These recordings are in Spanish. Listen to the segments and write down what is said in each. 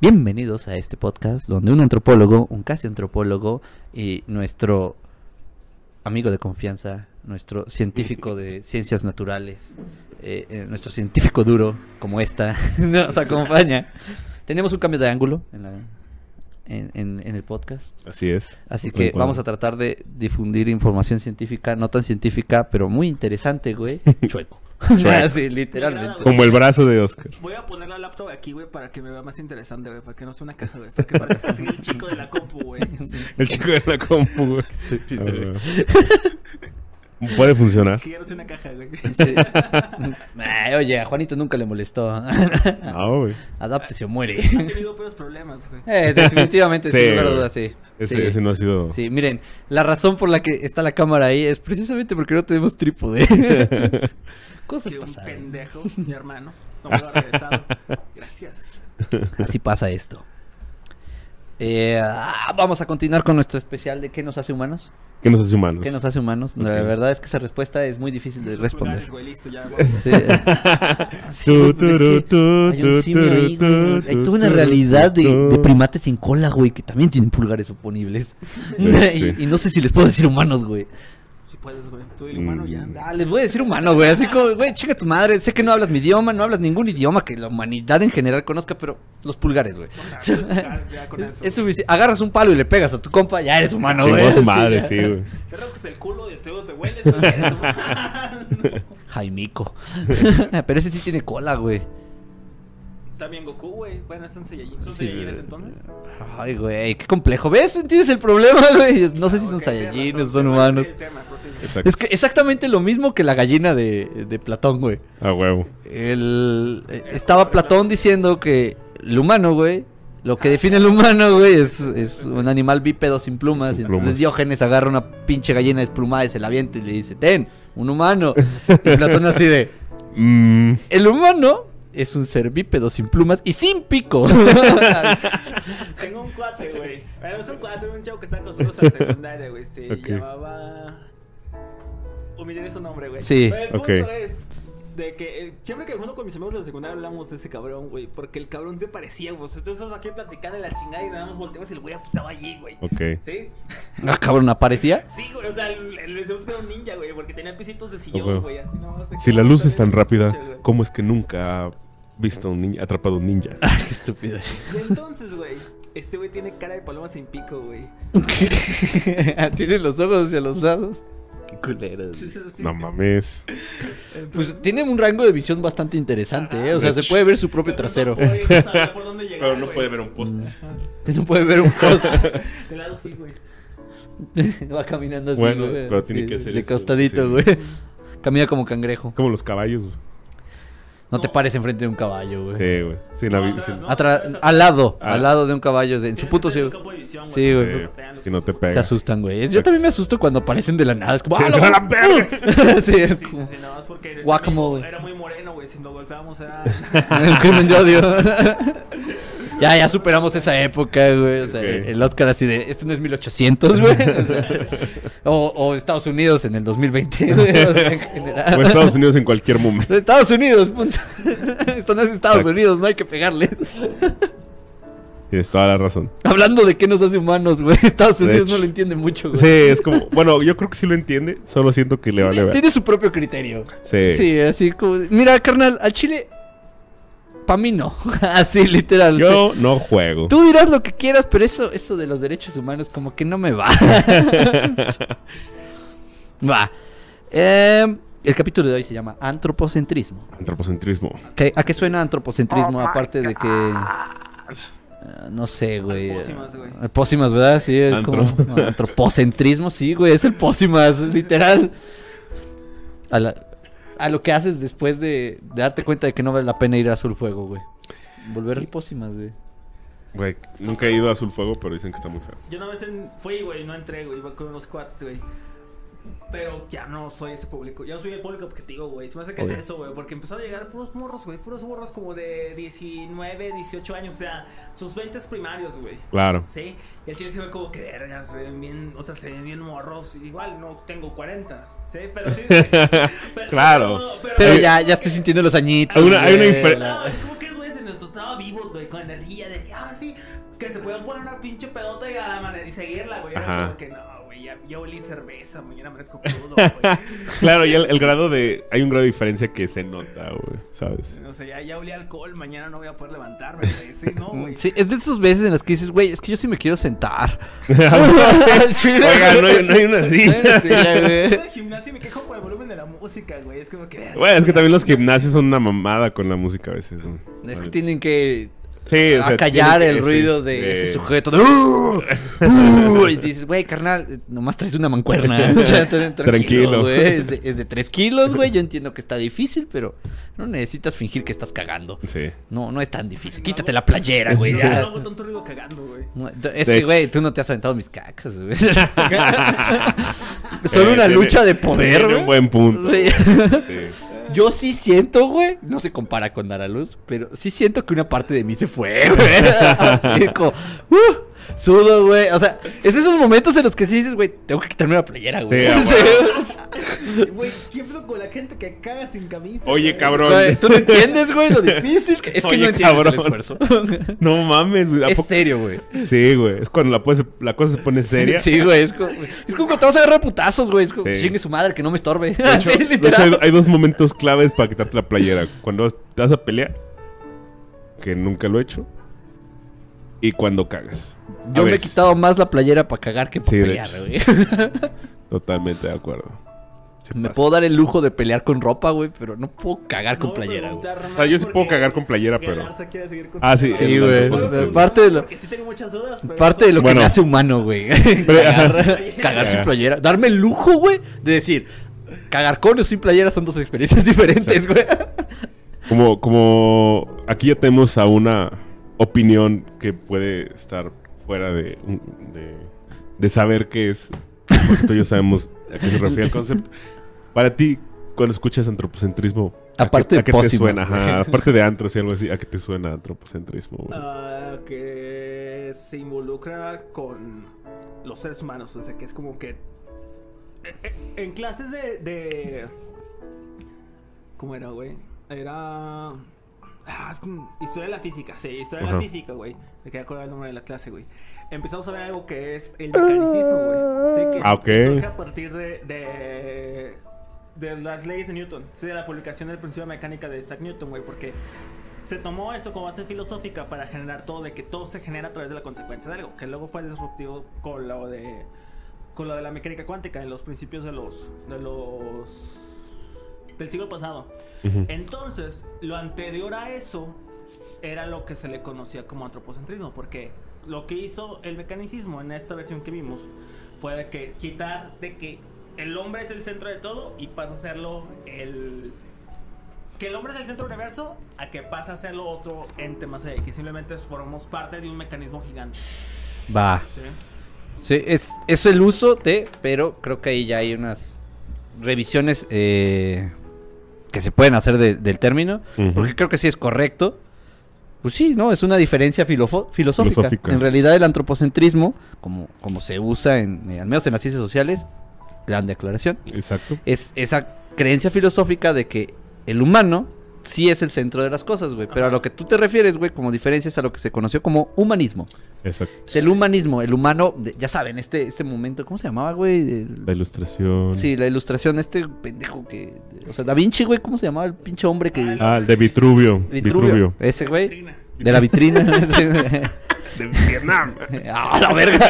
Bienvenidos a este podcast donde un antropólogo, un casi antropólogo y nuestro amigo de confianza, nuestro científico de ciencias naturales, eh, eh, nuestro científico duro como esta, nos acompaña. Tenemos un cambio de ángulo en, la- en- en- en el podcast. Así es. Así que vamos a tratar de difundir información científica, no tan científica, pero muy interesante, güey. Chueco. Así, literalmente. Como el brazo de Oscar. Voy a poner la laptop aquí, güey, para que me vea más interesante, güey. Para que no sea una caja, güey. Para que parezca así el chico de la compu, güey. El chico de la compu, güey. Ah, güey. Puede funcionar. Que ya no sea una caja, güey. Sí. Ay, oye, a Juanito nunca le molestó. Ah, güey. Adáptese o muere. Han tenido peores problemas, güey. Eh, definitivamente, Sí, sin lugar a dudas, sí. Ese, Sí. ese no ha sido. Sí, miren, la razón por la que está la cámara ahí es precisamente porque no tenemos trípode. Cosas Que un pasan. pendejo, mi hermano, no me lo ha regresado. Gracias. Así pasa esto. Eh, ah, vamos a continuar con nuestro especial de qué nos hace humanos. ¿Qué nos hace humanos? ¿Qué nos hace humanos? La verdad es que esa respuesta es muy difícil de responder. pulgares, güey, listo, ya, güey. Sí. Sí, Tu, pero es que turu, tu, hay un tu, simio ahí, turu, güey. tu, Hay tu, toda una realidad de, primates sin cola, güey, que también tienen pulgares oponibles. Sí. y, y no sé si les puedo decir humanos, güey. Puedes, güey. Tú el humano ya. Ah, les voy a decir humano, güey. Así como, güey, chinga tu madre. Sé que no hablas mi idioma, no hablas ningún idioma que la humanidad en general conozca, pero los pulgares, güey. Es, eso. es suficiente. Agarras un palo y le pegas a tu compa, ya eres humano, Chingó güey. su Sí, madre, sí, güey. Te rascas el culo y te, te hueles, güey. Jaimico. pero ese sí tiene cola, güey. También Goku, güey. Bueno, son Saiyajin. ¿Son Sí, Saiyajines entonces? Ay, güey, qué complejo. ¿Ves? ¿Entiendes el problema, güey? No sé si son Ok, tienes saiyajines, son humanos. tema. Es que exactamente lo mismo que la gallina de, de Platón, güey. A huevo. El, eh, estaba Platón diciendo que el humano, güey, lo que define el humano, güey, es, es un animal bípedo sin plumas. Sin y entonces. Diógenes agarra una pinche gallina desplumada y se la avienta y le dice, ten, un humano. Y Platón así de, Mm, el humano es un ser bípedo sin plumas y sin pico. Tengo un cuate, güey. Bueno, es un cuate, un chavo que está con nosotros a la secundaria, güey. Se Ok. llamaba. Humillaré su nombre, güey. Sí. Pero el punto es. De que eh, siempre que junto con mis amigos de la secundaria hablamos de ese cabrón, güey. Porque el cabrón se parecía, güey. Entonces estamos aquí platicando de la chingada y nada más volteamos y el güey pues, estaba allí, güey. ok. ¿Sí? ah, cabrón, aparecía. Sí, güey. O sea, le le decíamos que era un ninja, güey. Porque tenía pisitos de sillón, güey. Así nomás. Si que- la luz es tan rápida, Escucha. ¿cómo es que nunca ha visto un niño, atrapado un ninja? Ay, qué estúpido. Y entonces, güey. Este güey tiene cara de paloma sin pico, güey. Tiene los ojos hacia los lados. Qué culeros. Sí. No mames. Pues tiene un rango de visión bastante interesante, ¿eh? O sea, se puede ver su propio Pero trasero. no puede saber por dónde llegar, Pero no güey. puede ver un post. No puede ver un post. De lado sí, güey. Va caminando así, Bueno, güey. pero tiene Sí, que hacer De eso, costadito, sí. güey. Camina como cangrejo. Como los caballos. güey. No, te pares enfrente de un caballo, güey. Sí, güey. Sí, la No, atrás, al lado, Ah. al lado de un caballo. de- en su punto que sí. güey. pegan si no te ojos. pega. Se asustan, güey. Yo también me asusto cuando aparecen de la nada. Es como, ¡ah, ¡A la verga! sí, es Sí, como sí, sí, nada más porque eres Guacamole. Era muy moreno, güey. Si nos golpeábamos era. el crimen de odio. ya, ya superamos esa época, güey. O sea, el Oscar así de, esto no es 1800, güey. O, sea, o- o Estados Unidos en el 2020, güey. O sea, en general. O Estados Unidos en cualquier momento. Estados Unidos, punto. Esto no es Estados Exacto. Unidos, no hay que pegarles. Tienes toda la razón. Hablando de qué nos hace humanos, güey. Estados Unidos no lo entiende mucho, güey. Sí, es como. Bueno, yo creo que sí lo entiende. Solo siento que le vale ver. Tiene su propio criterio. Sí. Sí, así como. Mira, carnal, al Chile. Pa' mí no. así, literal. Yo no juego. Tú dirás lo que quieras, pero eso, eso de los derechos humanos, como que no me va. va. Eh, el capítulo de hoy se llama Antropocentrismo. Antropocentrismo. ¿Qué- ¿A qué suena antropocentrismo? Aparte de que. no sé, güey. Pócimas, güey. Eh, Pócimas, ¿verdad? Sí, es como Antro. antropocentrismo, sí, güey, es el pócimas, literal. A, la- a lo que haces después de, de darte cuenta de que no vale la pena ir a Azul Fuego, güey. Volver al pócimas, güey. Güey, nunca he ido a Azul Fuego, pero dicen que está muy feo. Yo una vez en- fui, güey, no entré, güey. Iba con unos cuates, güey. Pero ya no soy ese público. Ya no soy el público objetivo, güey. Se me hace que Obvio. es eso, güey. Porque empezó a llegar puros morros, güey. Puros morros como de 19, 18 años. O sea, sus 20 primarios, güey. Claro. ¿Sí? Y el chile se ve como que vergas, se ven bien, o sea, se ven bien morros. Igual no tengo 40, ¿sí? Pero sí. pero- Claro. Pero ya, ya estoy sintiendo los añitos. Hay una- hay una No, como que, güey, se nos estaba vivos, güey. güey, con energía de que, ah, sí, que se puedan poner una pinche pedota y, a mane- y seguirla, güey. Era Ajá. como que, no, güey, ya, ya olí cerveza, mañana amanezco crudo, güey. Claro, y el, el grado de. Hay un grado de diferencia que se nota, güey, ¿sabes? O sea, ya, ya olí alcohol, mañana no voy a poder levantarme, güey. Sí, no, güey. Sí, es de esas veces en las que dices, güey, es que yo sí me quiero sentar. Oiga, no hay, no hay una así. Sí, ya, güey. En el gimnasio me quejo por el volumen de la música, güey. Es como que. Bueno, es que también los gimnasios son una mamada con la música a veces. ¿no? Es que tienen que Sí, o sea, acallar tienen el que- ruido sí, de ese sujeto. De, "Uh, uh", y dices, güey, carnal, eh, nomás traes una mancuerna. O sea, tra- tranquilo, Tranquilo. güey. Es de, es de tres kilos, güey. Yo entiendo que está difícil, pero no necesitas fingir que estás cagando. Sí. No, no es tan difícil. Quítate la playera, güey. No, ya. no hago tanto ruido cagando, güey. No, Es De que, hecho. güey, tú no te has aventado mis cacas, güey. Son Eh, una tiene- lucha de poder, tiene güey. un buen punto. Sí. Sí. Yo sí siento, güey, no se compara con dar a luz, pero sí siento que una parte de mí se fue, güey. Así como, uh, sudo, güey. O sea, es esos momentos en los que sí dices, güey, tengo que quitarme la playera, güey. Güey, ¿qué pedo con la gente que caga sin camisa? Oye, güey? cabrón. Güey, Tú no entiendes, güey, lo difícil que es que Oye, no entiendes el esfuerzo. No mames, güey. ¿a es poco? serio, güey. Sí, güey. Es cuando la, pose- la cosa se pone seria. Sí, güey, es como, es como cuando te vas a agarrar putazos, güey. Es como, Sí. chingue su madre, que no me estorbe. De hecho, sí, de hecho, literal. hay, hay dos momentos claves para quitarte la playera. Cuando vas- te vas a pelear, que nunca lo he hecho, y cuando cagas. Yo me he quitado más la playera para cagar que para Sí, pelear, güey. Totalmente de acuerdo. Se Me pasa. puedo dar el lujo de pelear con ropa, güey, pero no puedo cagar con playera, güey. O sea, yo sí puedo cagar con playera, pero- Ah, sí. Sí, güey. Bueno, Parte de lo, Porque sí tengo muchas dudas. pero- parte de lo Bueno. que me hace humano, güey. Cagar, cagar sin playera. Darme el lujo, güey, de decir, cagar con o sin playera son dos experiencias diferentes, güey. Como, como aquí ya tenemos a una opinión que puede estar fuera de, de, de saber qué es. Porque tú y yo sabemos a qué se refiere el concepto. Para ti, cuando escuchas antropocentrismo, ¿a Aparte qué, de a qué te suena? Ajá, aparte de antros y algo así, ¿a qué te suena antropocentrismo? Ah, que se involucra con los seres humanos. O sea, que es como que. eh, eh, En clases de. de... ¿Cómo era, güey? Era. Ah, es como historia de la física, sí, historia de la física, güey. Me quedé acordar el nombre de la clase, güey. Empezamos a ver algo que es el mecanicismo, güey. Sí, que, Ah, ok. que surge a partir de, de, de las leyes de Newton. Sí, de la publicación del principio de mecánica de Isaac Newton, güey. Porque se tomó eso como base filosófica para generar todo, de que todo se genera a través de la consecuencia de algo, que luego fue disruptivo con lo de con lo de la mecánica cuántica en los principios de los de los del siglo pasado. Entonces, lo anterior a eso era lo que se le conocía como antropocentrismo, porque lo que hizo el mecanicismo en esta versión que vimos fue de que quitar de que el hombre es el centro de todo y pasa a serlo el que el hombre es el centro del universo a que pasa a serlo otro ente más allá, que simplemente formamos parte de un mecanismo gigante. Va. ¿sí? Sí, es, es el uso de, pero creo que ahí ya hay unas revisiones eh, que se pueden hacer de- del término, porque creo que sí es correcto. Pues sí, ¿no? Es una diferencia filosófica. Filosófica. En realidad el antropocentrismo, como, como se usa en, eh, al menos en las ciencias sociales, gran declaración, Exacto. es esa creencia filosófica de que el humano sí es el centro de las cosas, güey. Pero a lo que tú te refieres, güey, como diferencia es a lo que se conoció como humanismo. Exacto. Es el humanismo, el humano, de- ya saben, este, este momento, ¿cómo se llamaba, güey? El- La ilustración. Sí, la ilustración, este pendejo que... O sea, Da Vinci, güey, ¿cómo se llamaba el pinche hombre que... Ah, el de Vitruvio. Vitruvio. Vitruvio. Ese, güey. Vitrina. De la vitrina. De Vietnam. ¡Ah, la verga!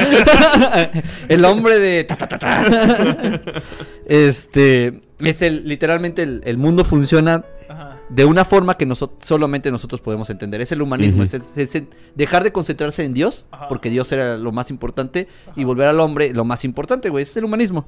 el hombre de... ta, ta, ta, ta. este... Es el... Literalmente el, el mundo funciona Ajá. De una forma que nosotros solamente nosotros podemos entender. Es el humanismo, es, dejar de concentrarse en Dios, Ajá. porque Dios era lo más importante, y volver al hombre lo más importante, güey. Es el humanismo.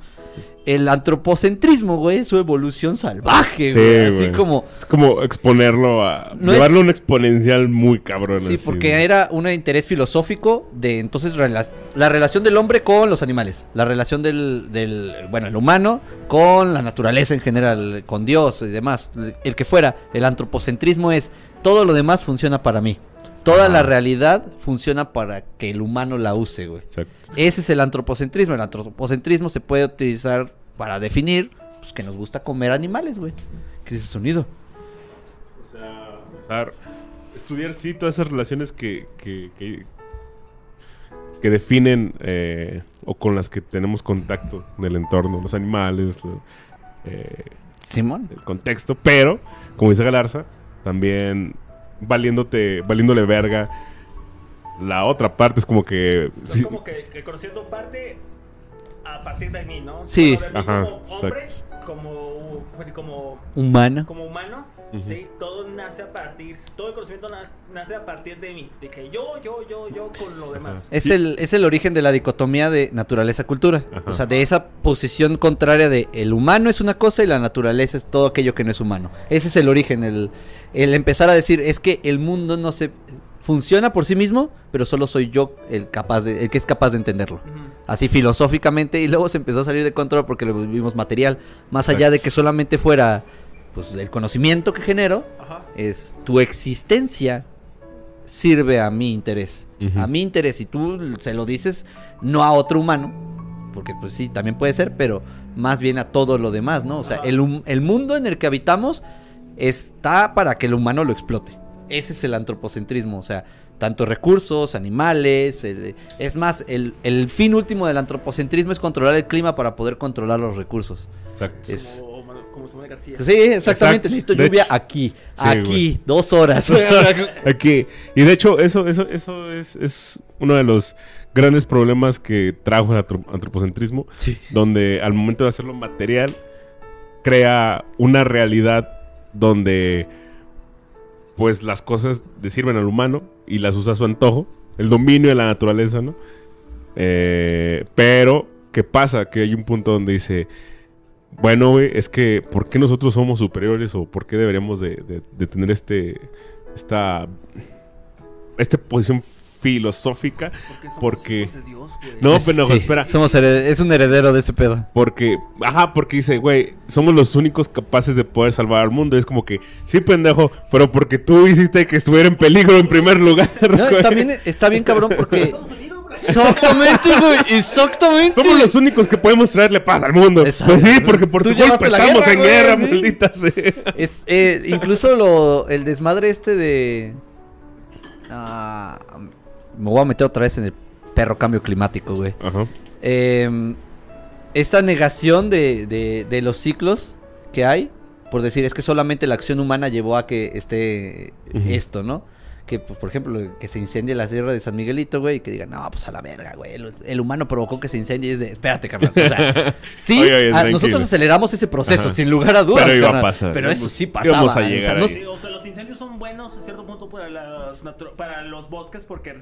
El antropocentrismo, güey, es su evolución salvaje, Sí, güey. Así güey. como. Es como exponerlo a. No llevarlo es- a un exponencial muy cabrón. Sí, así, porque güey. era un interés filosófico de entonces rela- la relación del hombre con los animales, la relación del, del, bueno, el humano con la naturaleza en general, con Dios y demás, el que fuera. El antropocentrismo es todo lo demás funciona para mí. Toda la Ajá. realidad funciona para que el humano la use, güey. Exacto. Ese es el antropocentrismo. El antropocentrismo se puede utilizar para definir pues, que nos gusta comer animales, güey. ¿Qué es ese sonido? O sea, usar Estudiar, sí, todas esas relaciones que, que, que, que definen eh, o con las que tenemos contacto del entorno, los animales, lo- eh, Simón. el contexto, pero, como dice Galarza, también valiéndote, valiéndole verga. La otra parte es como que... Es como que el conocimiento parte a partir de mí, ¿no? Sí. Bueno, de mí Ajá, como hombre, exacto. como, pues, como, Humano. como humano, Sí, todo nace a partir, todo el conocimiento na- nace a partir de mí, de que yo, yo, yo, yo con lo demás. Es el, es el origen de la dicotomía de naturaleza-cultura. O sea, de esa posición contraria de el humano es una cosa y la naturaleza es todo aquello que no es humano. Ese es el origen, el, el empezar a decir es que el mundo no se funciona por sí mismo, pero solo soy yo el capaz de, el que es capaz de entenderlo. Así filosóficamente y luego se empezó a salir de control porque lo vimos material. Más allá de que solamente fuera pues el conocimiento que genero, Ajá. es tu existencia sirve a mi interés. A mi interés. Y tú se lo dices no a otro humano, porque pues sí, también puede ser, pero más bien a todo lo demás, ¿no? O sea, el, el mundo en el que habitamos está para que el humano lo explote. Ese es el antropocentrismo, o sea, tanto recursos, animales, el- es más, el, el fin último del antropocentrismo es controlar el clima para poder controlar los recursos. Exacto. Es- Como, de García. Sí, exactamente, Exacto. necesito De lluvia hecho- aquí, Sí, aquí, dos horas. Aquí. Y de hecho, eso, eso, eso es, es uno de los grandes problemas que trajo el antro- antropocentrismo, sí. donde al momento de hacerlo material, crea una realidad donde pues las cosas le sirven al humano y las usa a su antojo, el dominio de la naturaleza, ¿no? Eh, pero, ¿qué pasa? Que hay un punto donde dice, bueno, güey, es que ¿por qué nosotros somos superiores o por qué deberíamos de, de- de tener este, esta, esta posición filosófica? Porque somos Porque- hijos de Dios, güey. No, Sí, pendejo, espera. Somos es un heredero de ese pedo. Porque, ajá, porque dice, güey, somos los únicos capaces de poder salvar al mundo. Es como que, sí, pendejo, pero porque tú hiciste que estuviera en peligro en primer lugar. No, güey. también está bien cabrón porque... Exactamente, güey, exactamente. Somos los únicos que podemos traerle paz al mundo. Exacto. Pues sí, porque por Tú tu culpa estamos guerra, en güey, guerra, sí. maldita sea. Es, eh, incluso lo, el desmadre este de... Ah, me voy a meter otra vez en el perro cambio climático, güey. Ajá. Eh, esta negación de, de- de los ciclos que hay, por decir, es que solamente la acción humana llevó a que esté esto, ¿no? Que, pues, por ejemplo, que se incendie la sierra de San Miguelito, güey, y que digan, no, pues a la verga, güey, el, el humano provocó que se incendie. Y es de, espérate, carnal. O sea, sí, Oye, oye, a- nosotros aceleramos ese proceso, Ajá. sin lugar a dudas. Pero iba a carnal. pasar. Pero eso sí pasaba. íbamos a o sea, llegar no- ahí. O sea, los incendios son buenos a cierto punto para, las para los bosques porque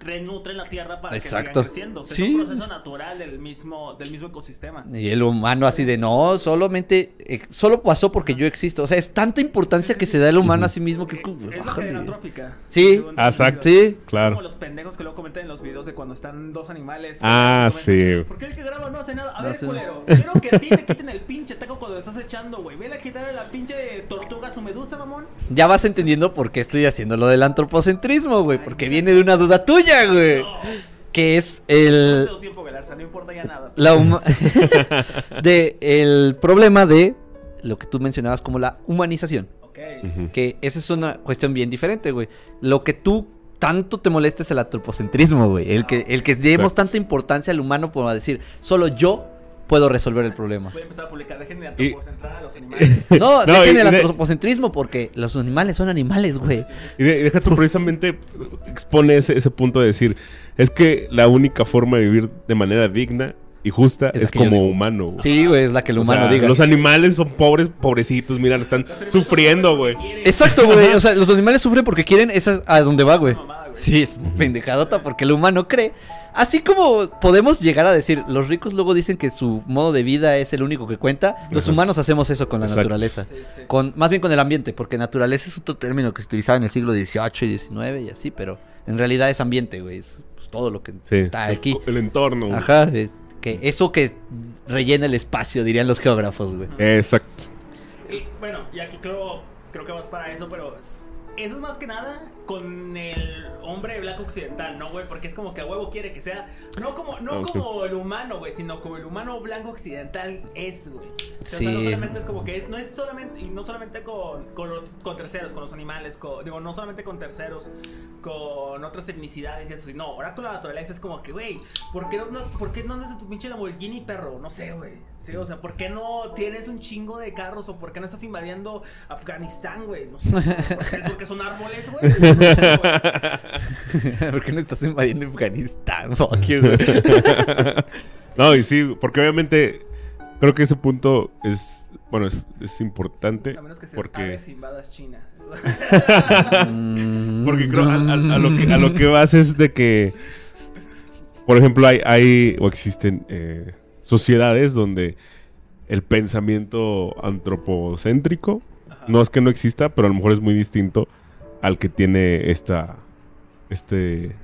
renutren la tierra para Exacto. que sigan creciendo. O sea, Sí. Es un proceso natural del mismo, del mismo ecosistema. Y el humano así de no, solamente, eh, solo pasó porque yo existo. O sea, es tanta importancia que se da el humano a sí mismo que es como, Es la bájale. trófica. Sí. exacto. Sí. Es Claro. como los pendejos que luego comentan en los videos de cuando están dos animales. Ah, sí. ¿Por qué el que graba no hace nada? A No ver, culero. Quiero que a ti te quiten el pinche taco cuando le estás echando, güey. Vele a quitarle la pinche tortuga a su medusa, mamón. Ya vas entendiendo por qué estoy haciendo lo del antropocentrismo, güey. Porque viene de una duda tuya, güey. Que es el. tengo tiempo, Galarza, no importa ya nada. La huma- de el problema de lo que tú mencionabas como la humanización. Ok. Ujú. Que esa es una cuestión bien diferente, güey. Lo que tú tanto te molesta es el antropocentrismo, güey. El que, el que demos Exacto. tanta importancia al humano por decir, solo yo puedo resolver el problema. Voy a empezar a publicar. Dejen de Y- antropocentrar a los animales. No, No, dejen y el de- antropocentrismo porque los animales son animales, güey. Y de- deja tú precisamente expone ese, ese punto de decir, es que la única forma de vivir de manera digna y justa Es como humano. güey. Sí, güey, es la que el O humano sea, diga. Los animales son pobres, pobrecitos, mira, lo están sufriendo, güey. Exacto, güey. O sea, los animales sufren porque quieren esa a donde va, güey. Sí, es pendejadota porque el humano cree. Así como podemos llegar a decir, los ricos luego dicen que su modo de vida es el único que cuenta, los Ajá. humanos hacemos eso con la Exacto. naturaleza. Sí, sí. Con, más bien con el ambiente, porque naturaleza es otro término que se utilizaba en el siglo XVIII y XIX y así, pero en realidad es ambiente, güey. Es pues, todo lo que Sí, está aquí. El, entorno. güey. Ajá, es que eso que rellena el espacio, dirían los geógrafos, güey. Exacto. Y bueno, y aquí creo, creo que vas para eso, pero eso es más que nada con el blanco occidental, ¿no, güey? Porque es como que a huevo quiere que sea, no como, no como el humano, güey, sino como el humano blanco occidental es, güey. O sea, Sí. no solamente es como que es- no es solamente, y no solamente con, con, terceros, con los animales, con- digo, no solamente con terceros, con otras etnicidades y eso, sino ahora con la naturaleza es como que, güey, ¿por qué no, ¿por qué no es tu pinche Lamborghini, perro? No sé, güey. Sí, o sea, ¿por qué no tienes un chingo de carros o por qué no estás invadiendo Afganistán, güey? No sé, ¿por porque son árboles, güey? No sé, güey. ¿Por qué no estás invadiendo Afganistán? Fuck you, güey. No, y sí, porque obviamente creo que ese punto es, bueno, es, es importante. A menos que seas porque, invadas China. Porque creo, a, a- a lo que, a lo que vas es de que, por ejemplo, hay, hay o existen eh, sociedades donde el pensamiento antropocéntrico, Ajá. no es que no exista, pero a lo mejor es muy distinto al que tiene esta, este,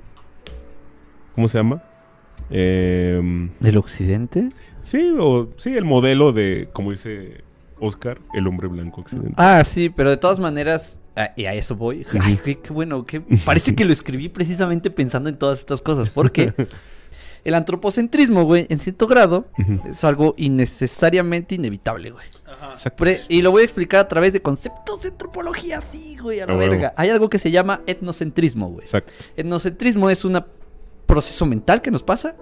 ¿cómo se llama? Em, ¿Del occidente? Sí, o sí, el modelo de, como dice Oscar, el hombre blanco occidental. Ah, sí, pero de todas maneras, y a eso voy. Ay, qué bueno, que parece que lo escribí precisamente pensando en todas estas cosas, porque el antropocentrismo, güey, en cierto grado, es algo innecesariamente inevitable, güey. Ajá. Exacto. Pre- y lo voy a explicar a través de conceptos de antropología, sí, güey, a la A huevo. verga. Hay algo que se llama etnocentrismo, güey. Exacto. Etnocentrismo es un proceso mental que nos pasa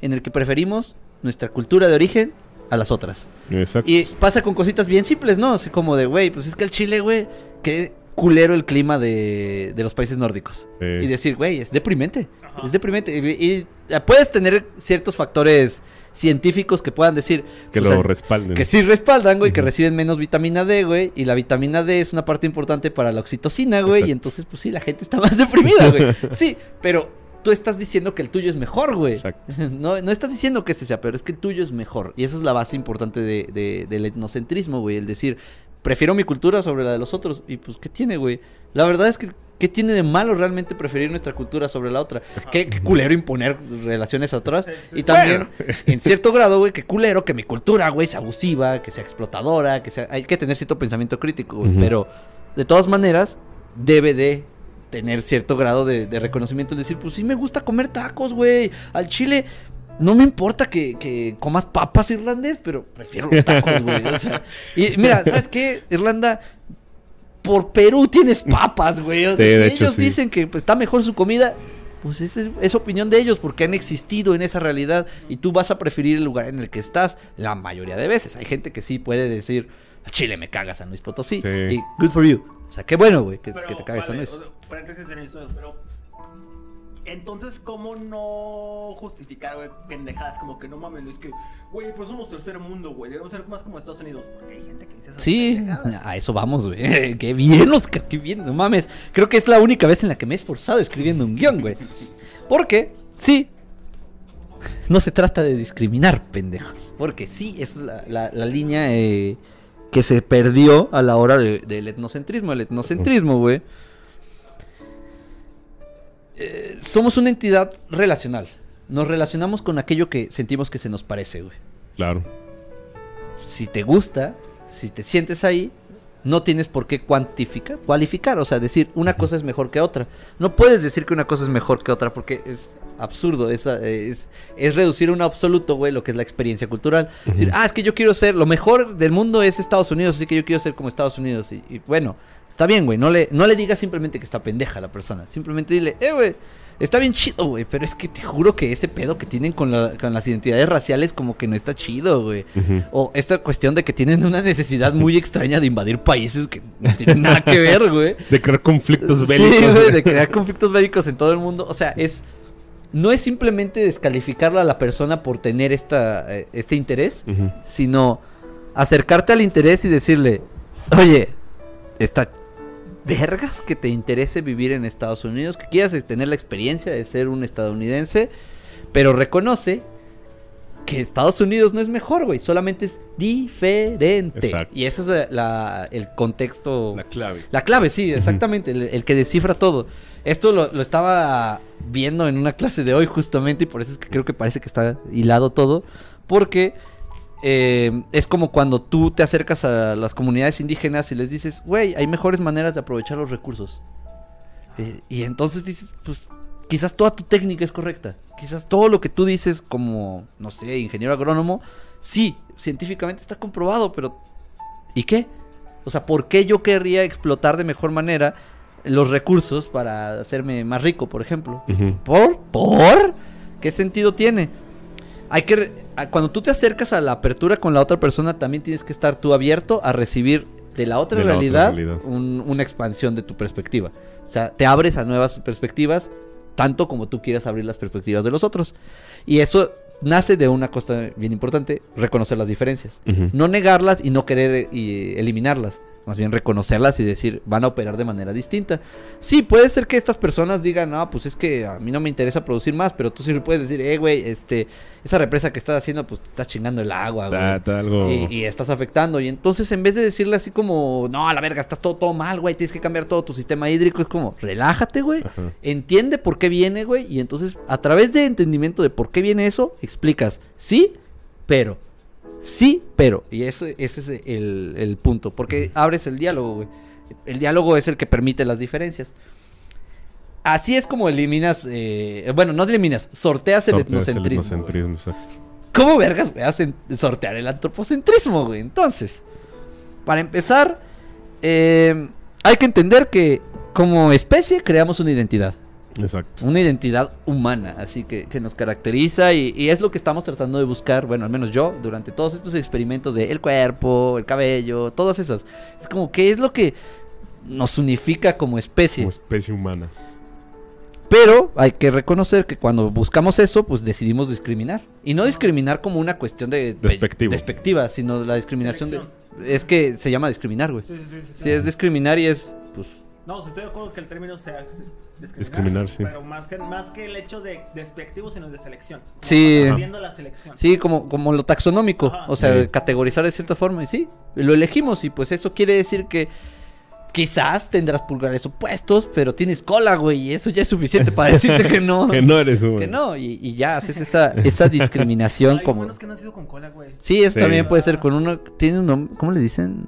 en el que preferimos nuestra cultura de origen a las otras. Exacto. Y pasa con cositas bien simples, ¿no? Así como de, güey, pues es que el Chile, güey, qué culero el clima de, de los países nórdicos. Sí. Y decir, güey, es deprimente. Ajá. Es deprimente. Y, y, puedes tener ciertos factores científicos que puedan decir que pues, lo respalden. que sí respaldan, güey, que reciben menos vitamina D, güey. Y la vitamina D es una parte importante para la oxitocina, güey. Y entonces, pues sí, la gente está más deprimida, güey. Sí, pero tú estás diciendo que el tuyo es mejor, güey. Exacto. No, no estás diciendo que ese sea, pero es que el tuyo es mejor. Y esa es la base importante de, de- del etnocentrismo, güey. El decir, prefiero mi cultura sobre la de los otros. Y pues, ¿qué tiene, güey? La verdad es que, ¿qué tiene de malo realmente preferir nuestra cultura sobre la otra? ¿Qué, qué culero imponer relaciones a otras? Y también, en cierto grado, güey, qué culero que mi cultura, güey, sea abusiva, que sea explotadora, que sea... Hay que tener cierto pensamiento crítico, güey. Pero, de todas maneras, debe de tener cierto grado de, de reconocimiento. Decir, pues sí me gusta comer tacos, güey. Al chile... No me importa que, que comas papas irlandés, pero prefiero los tacos, güey. O sea, y mira, ¿sabes qué? Irlanda, por Perú tienes papas, güey. O sea, Sí, de si hecho, ellos sí. dicen que pues, está mejor su comida, pues esa es, es opinión de ellos porque han existido en esa realidad y tú vas a preferir el lugar en el que estás la mayoría de veces. Hay gente que sí puede decir, "A Chile me cagas San Luis Potosí. Sí. Y good for you. O sea, qué bueno, güey, que, te cagues San vale, Luis. o sea, paréntesis en esto, pero. Entonces, ¿cómo no justificar, güey, pendejadas? Como que no mames, es que, güey, pues somos tercer mundo, güey. Debemos ser más como Estados Unidos. Porque hay gente que dice esas Sí, pendejadas. a eso vamos, güey. qué bien, Oscar, qué bien. No mames. Creo que es la única vez en la que me he esforzado escribiendo un guion, güey. Porque, sí, no se trata de discriminar, pendejos. Porque sí, es la, la- la línea eh, que se perdió a la hora de- del etnocentrismo. El etnocentrismo, güey. Eh, somos una entidad relacional. Nos relacionamos con aquello que sentimos que se nos parece, güey Claro. si te gusta, si te sientes ahí, no tienes por qué cuantificar, cualificar, o sea, decir una cosa es mejor que otra. No puedes decir que una cosa es mejor que otra porque es absurdo, es, eh, es, es reducir a un absoluto, güey, lo que es la experiencia cultural. Decir, ah, es que yo quiero ser, lo mejor del mundo es Estados Unidos, así que yo quiero ser como Estados Unidos. Y, y bueno, está bien, güey, no le, no le digas simplemente que está pendeja la persona, simplemente dile, eh, güey. Está bien chido, güey, pero es que te juro que ese pedo que tienen con, la- con las identidades raciales como que no está chido, güey. O esta cuestión de que tienen una necesidad muy extraña de invadir países que no tienen nada que ver, güey. De crear conflictos Sí, bélicos. güey, de crear conflictos bélicos en todo el mundo. O sea, es. No es simplemente descalificarla a la persona por tener esta, eh, este interés, sino acercarte al interés y decirle, oye, está vergas que te interese vivir en Estados Unidos, que quieras tener la experiencia de ser un estadounidense, pero reconoce que Estados Unidos no es mejor, güey, solamente es diferente. Exacto. Y ese es la- la- el contexto... La clave. La clave, sí, exactamente, el, el que descifra todo. Esto lo, lo estaba viendo en una clase de hoy justamente y por eso es que creo que parece que está hilado todo, porque eh, es como cuando tú te acercas a las comunidades indígenas y les dices, güey, hay mejores maneras de aprovechar los recursos. Eh, y entonces dices, pues quizás toda tu técnica es correcta. Quizás todo lo que tú dices como, no sé, ingeniero agrónomo, sí, científicamente está comprobado, pero ¿y qué? O sea, ¿por qué yo querría explotar de mejor manera los recursos para hacerme más rico, por ejemplo? ¿Por? ¿Por? ¿Qué sentido tiene? Hay que cuando tú te acercas a la apertura con la otra persona, también tienes que estar tú abierto a recibir de la otra De la otra realidad, realidad. un- una expansión de tu perspectiva. O sea, te abres a nuevas perspectivas, tanto como tú quieras abrir las perspectivas de los otros. Y eso nace de una cosa bien importante, reconocer las diferencias. No negarlas y no querer eh, y eliminarlas. Más bien reconocerlas y decir, van a operar de manera distinta. Sí, puede ser que estas personas digan, no, pues es que a mí no me interesa producir más, pero tú sí puedes decir, eh, güey, este, esa represa que estás haciendo, pues te estás chingando el agua, güey. Está- está algo... Y, y estás afectando. Y entonces, en vez de decirle así como, no, a la verga, estás todo, todo mal, güey, tienes que cambiar todo tu sistema hídrico, es como, relájate, güey. Ajá. Entiende por qué viene, güey. Y entonces, a través de entendimiento de por qué viene eso, explicas, sí, pero. Sí, pero. Y eso, ese es el, el punto. Porque abres el diálogo, güey. El diálogo es el que permite las diferencias. Así es como eliminas. eh, bueno, no eliminas, sorteas el Sorteas el etnocentrismo. exacto. ¿Cómo vergas a sen- sortear el antropocentrismo, güey? Entonces, para empezar, eh, hay que entender que como especie creamos una identidad. Exacto. Una identidad humana, así que, que nos caracteriza y, y es lo que estamos tratando de buscar, bueno, al menos yo, durante todos estos experimentos de el cuerpo, el cabello, todas esas. Es como, ¿qué es lo que nos unifica como especie? Como especie humana. Pero hay que reconocer que cuando buscamos eso, pues decidimos discriminar. Y no discriminar como una cuestión de... Despectivo. Despectiva, sino la discriminación de... Es que se llama discriminar, güey. Sí, sí, sí, sí, Si es discriminar y es, pues... No, sí estoy de acuerdo que el término sea discriminar. Discriminar, sí. Pero más que, más que el hecho de despectivo, sino de selección. Como Sí. la selección. Sí, como, como lo taxonómico. Ajá. O sea, Sí. categorizar de cierta forma. Y sí, lo elegimos. Y pues eso quiere decir que quizás tendrás pulgares opuestos, pero tienes cola, güey. Y eso ya es suficiente para decirte que no. que no eres humano. Que no. Y, y ya haces esa, esa discriminación Hay como... que han nacido con cola, güey. Sí, eso Sí. también puede ser con uno. Tiene un nombre. ¿Cómo le dicen?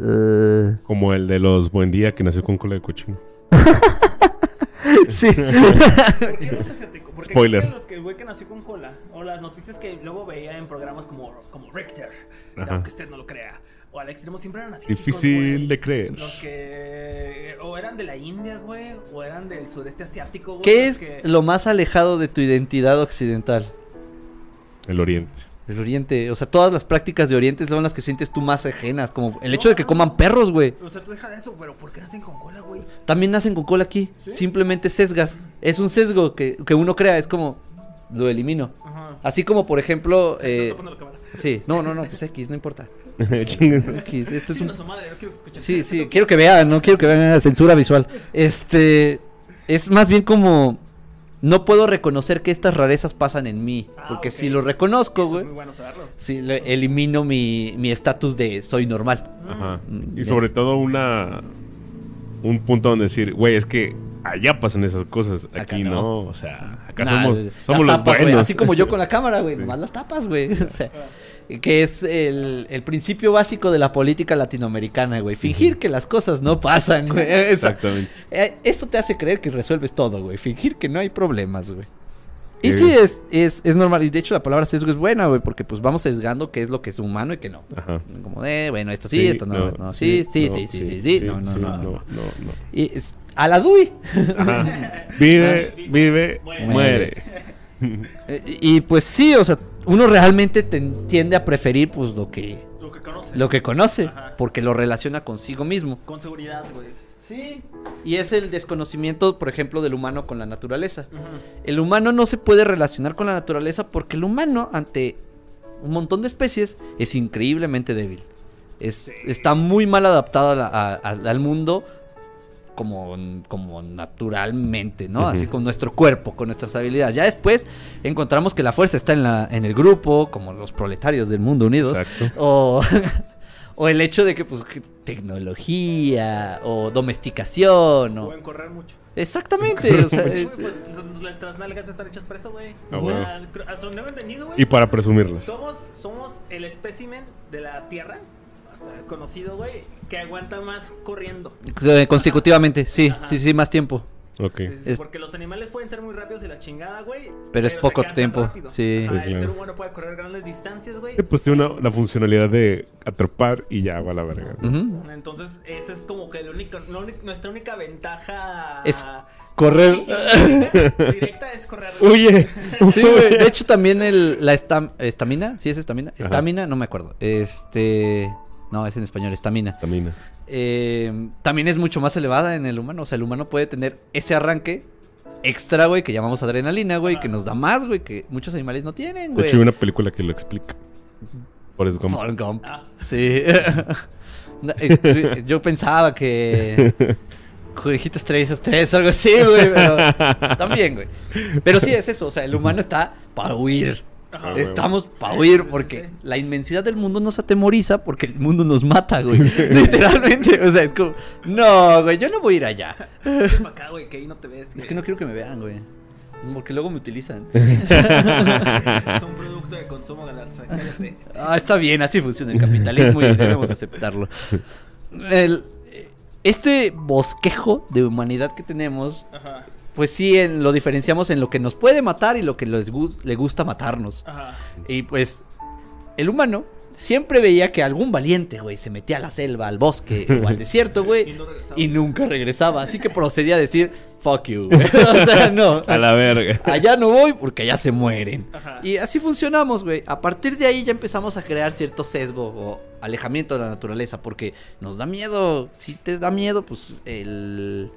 Eh, Como el de los Buen Día que nació con cola de cochino. sí. ¿Por qué no es asiático? Porque Spoiler. creo que los que el güey que nació con cola, o las noticias que luego veía en programas como, como Richter, o sea, Ajá. aunque usted no lo crea, o al extremo siempre eran asiáticos, Difícil güey. de creer. Los que o eran de la India, güey, o eran del sureste asiático, güey. ¿Qué es que- lo más alejado de tu identidad occidental? El Oriente. El Oriente. O sea, todas las prácticas de Oriente son las que sientes tú más ajenas. Como el hecho de que coman perros, güey. O sea, tú deja de eso, pero ¿por qué nacen con cola, güey? También nacen con cola aquí. ¿Sí? Simplemente sesgas. Es un sesgo que, que uno crea. Es como. Lo elimino. Ajá. Así como, por ejemplo. Eh, tapando la cámara. sí, no, no, no. Pues X, no importa. X, esto es un madre, no quiero que escuchen. Sí, sí, quiero que vean, no quiero que vean la censura visual. Este es más bien como no puedo reconocer que estas rarezas pasan en mí, Ah, porque si lo reconozco, güey, Es muy bueno saberlo. si le- elimino mi mi estatus de soy normal. Ajá. Mm, Y sobre todo una... Un punto donde decir, güey, es que allá pasan esas cosas. Acá Aquí no. no. O sea, acá Nah, somos, somos los tapas, buenos. Así como yo con la cámara, güey, Sí. nomás las tapas, güey. O sea, que es el, el principio básico de la política latinoamericana, güey. Fingir que las cosas no pasan, güey. Exactamente. Eh, esto te hace creer que resuelves todo, güey. Fingir que no hay problemas, güey. Y sí, es, es, es normal. Y de hecho la palabra sesgo es buena, güey, porque pues vamos sesgando qué es lo que es humano y qué no. Ajá. Como de, bueno, esto sí, esto no, no, sí, sí, sí, sí, sí, sí, no, no, no. no, no, no. Y es- a la DUI. Ajá. Vive, vive, Muere. muere. Eh, y pues sí, o sea, uno realmente ten- tiende a preferir pues lo que, Lo que conoce. lo que conoce, Ajá. porque lo relaciona consigo mismo. Con seguridad, güey. Sí. Y es el desconocimiento, por ejemplo, del humano con la naturaleza. El humano no se puede relacionar con la naturaleza porque el humano, ante un montón de especies, es increíblemente débil. Es, Sí. Está muy mal adaptado a la- a- a- al mundo como, como naturalmente, ¿no? Así con nuestro cuerpo, con nuestras habilidades. Ya después encontramos que la fuerza está en, la, en el grupo, como los proletarios del mundo unidos. Exacto. O, O el hecho de que, pues, que tecnología o domesticación o... Pueden correr mucho. Exactamente, o sea, Güey, eh, pues nuestras nalgas están hechas para eso, güey. Ah, o bueno. sea, hasta donde hemos entendido, güey. Y para presumirlas. Somos, somos el espécimen de la Tierra, hasta conocido, güey, que aguanta más corriendo. eh, consecutivamente, sí, Ajá. sí, sí, más tiempo. Ok. Sí, sí, sí, Es- Porque los animales pueden ser muy rápidos y la chingada, güey. Pero es se poco tiempo, rápido. sí. Ajá, Sí, el ser claro. humano puede correr grandes distancias, güey. Sí, pues tiene una, la funcionalidad de atrapar y ya va a la verga. Ujú. Entonces, esa es como que el único, la única- nuestra única ventaja. Es correr. Directa, directa es correr. Oye. Sí, güey. De hecho, también el, la estam- estamina, ¿sí es estamina? Ajá. Estamina, no me acuerdo. Este. No, es en español, estamina. Camina. Eh, también es mucho más elevada en el humano. O sea, el humano puede tener ese arranque extra, güey, que llamamos adrenalina, güey, que nos da más, güey, que muchos animales no tienen, De güey. hecho, hay una película que lo explica. Forrest Gump. Forrest Gump. Ah. Sí. Eh, Yo pensaba que. Conejitas 3, 3, algo así, güey. Pero también, güey. Pero sí es eso. O sea, el humano está para huir. Ajá. Ah. Estamos para huir porque sí. la inmensidad del mundo nos atemoriza porque el mundo nos mata, güey. Literalmente. O sea, es como, no, güey, yo no voy a ir allá. Ven pa' acá, güey, que ahí no te ves. Es que no quiero que me vean, güey. Porque luego me utilizan. Es un producto de consumo, Galarza. Cállate. Ah, está bien, así funciona el capitalismo y debemos aceptarlo. El- este bosquejo de humanidad que tenemos, Ajá. Pues sí en- lo diferenciamos en lo que nos puede matar y lo que les gu- le gusta matarnos. Ajá. Y pues el humano siempre veía que algún valiente, güey, se metía a la selva, al bosque o al desierto, Y güey, no regresaba. y nunca regresaba. Así que procedía a decir, fuck you, güey. O sea, no. A la verga. Allá no voy porque allá se mueren. Ajá. Y así funcionamos, güey. A partir de ahí ya empezamos a crear cierto sesgo o alejamiento de la naturaleza porque nos da miedo. Si te da miedo, pues el,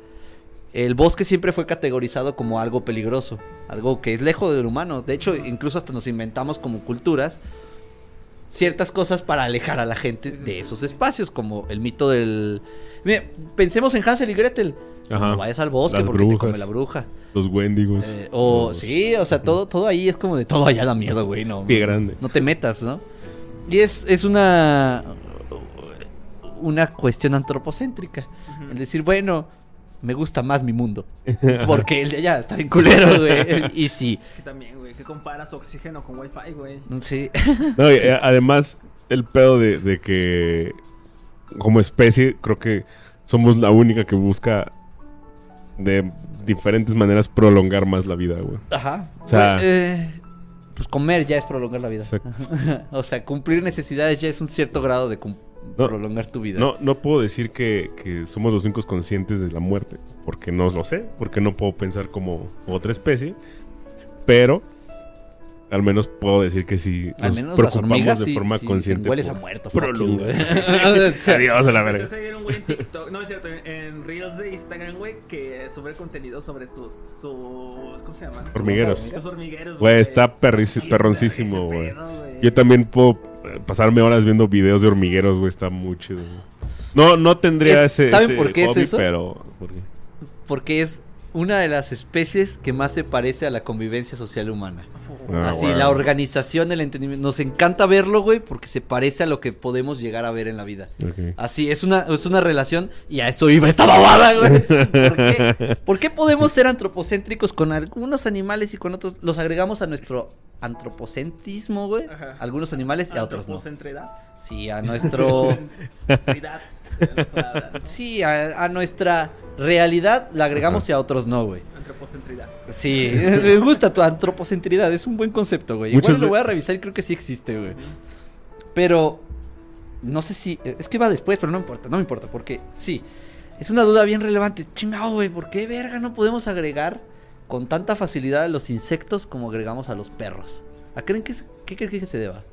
el bosque siempre fue categorizado como algo peligroso, algo que es lejos del humano. De hecho, incluso hasta nos inventamos como culturas ciertas cosas para alejar a la gente de esos espacios, como el mito del... Mira, pensemos en Hansel y Gretel. Ajá. No vayas al bosque Las porque te come brujas. la bruja. Los Wendigos. Eh, o Los- sí, o sea, todo, todo ahí es como de todo allá da miedo, güey, no. Pie grande. No te metas, ¿no? Y es, es una una cuestión antropocéntrica. El decir, bueno, me gusta más mi mundo. Porque el de allá está bien culero, güey. Y sí. Es que también, güey, ¿qué comparas oxígeno con wifi, güey? Sí. No, y, Sí. eh, además, el pedo de, de que como especie, creo que somos la única que busca de diferentes maneras prolongar más la vida, güey. Ajá. O sea- Güey, eh, pues comer ya es prolongar la vida. Exacto. o sea, cumplir necesidades ya es un cierto grado de cum- No, prolongar tu vida. No, no puedo decir que, que somos los únicos conscientes de la muerte, porque no lo sé, porque no puedo pensar como otra especie, pero al menos puedo decir que sí Al nos menos las preocupamos hormigas de sí, forma sí consciente. hueles a por muerto. prolongar. güey". O sea, Adiós a la verga. a seguir un güey en TikTok, no es cierto, en, Reels de Instagram, güey, que sube contenido sobre sus, sus, ¿cómo se llaman? Hormigueros. Sus hormigueros, Güey, está perroncísimo, güey. Yo también puedo pasarme horas viendo videos de hormigueros, güey, está muy chido. güey. No, no tendría Es- ese, ¿saben ese por qué es eso? pero... ¿por qué? Porque es una de las especies que más se parece a la convivencia social humana. Ah, Así, bueno. la organización, el entendimiento. Nos encanta verlo, güey, porque se parece a lo que podemos llegar a ver en la vida. Así, es una, es una relación y a eso iba esta babada, güey. ¿Por qué? ¿Por qué podemos ser antropocéntricos con algunos animales y con otros? Los agregamos a nuestro antropocentrismo, güey. Ajá. Algunos animales y a otros no. Sí, a nuestro... Sí, a, a nuestra realidad la agregamos y a otros no, güey. Antropocentridad. Sí, me gusta tu antropocentridad, es un buen concepto, güey. Muchas Igual lo voy a revisar y creo que sí existe, güey. Pero no sé si es que va después, pero no importa, no me importa, porque sí. Es una duda bien relevante. Chingado, güey, ¿por qué verga no podemos agregar con tanta facilidad a los insectos como agregamos a los perros? ¿A creen que es- qué creen que se deba?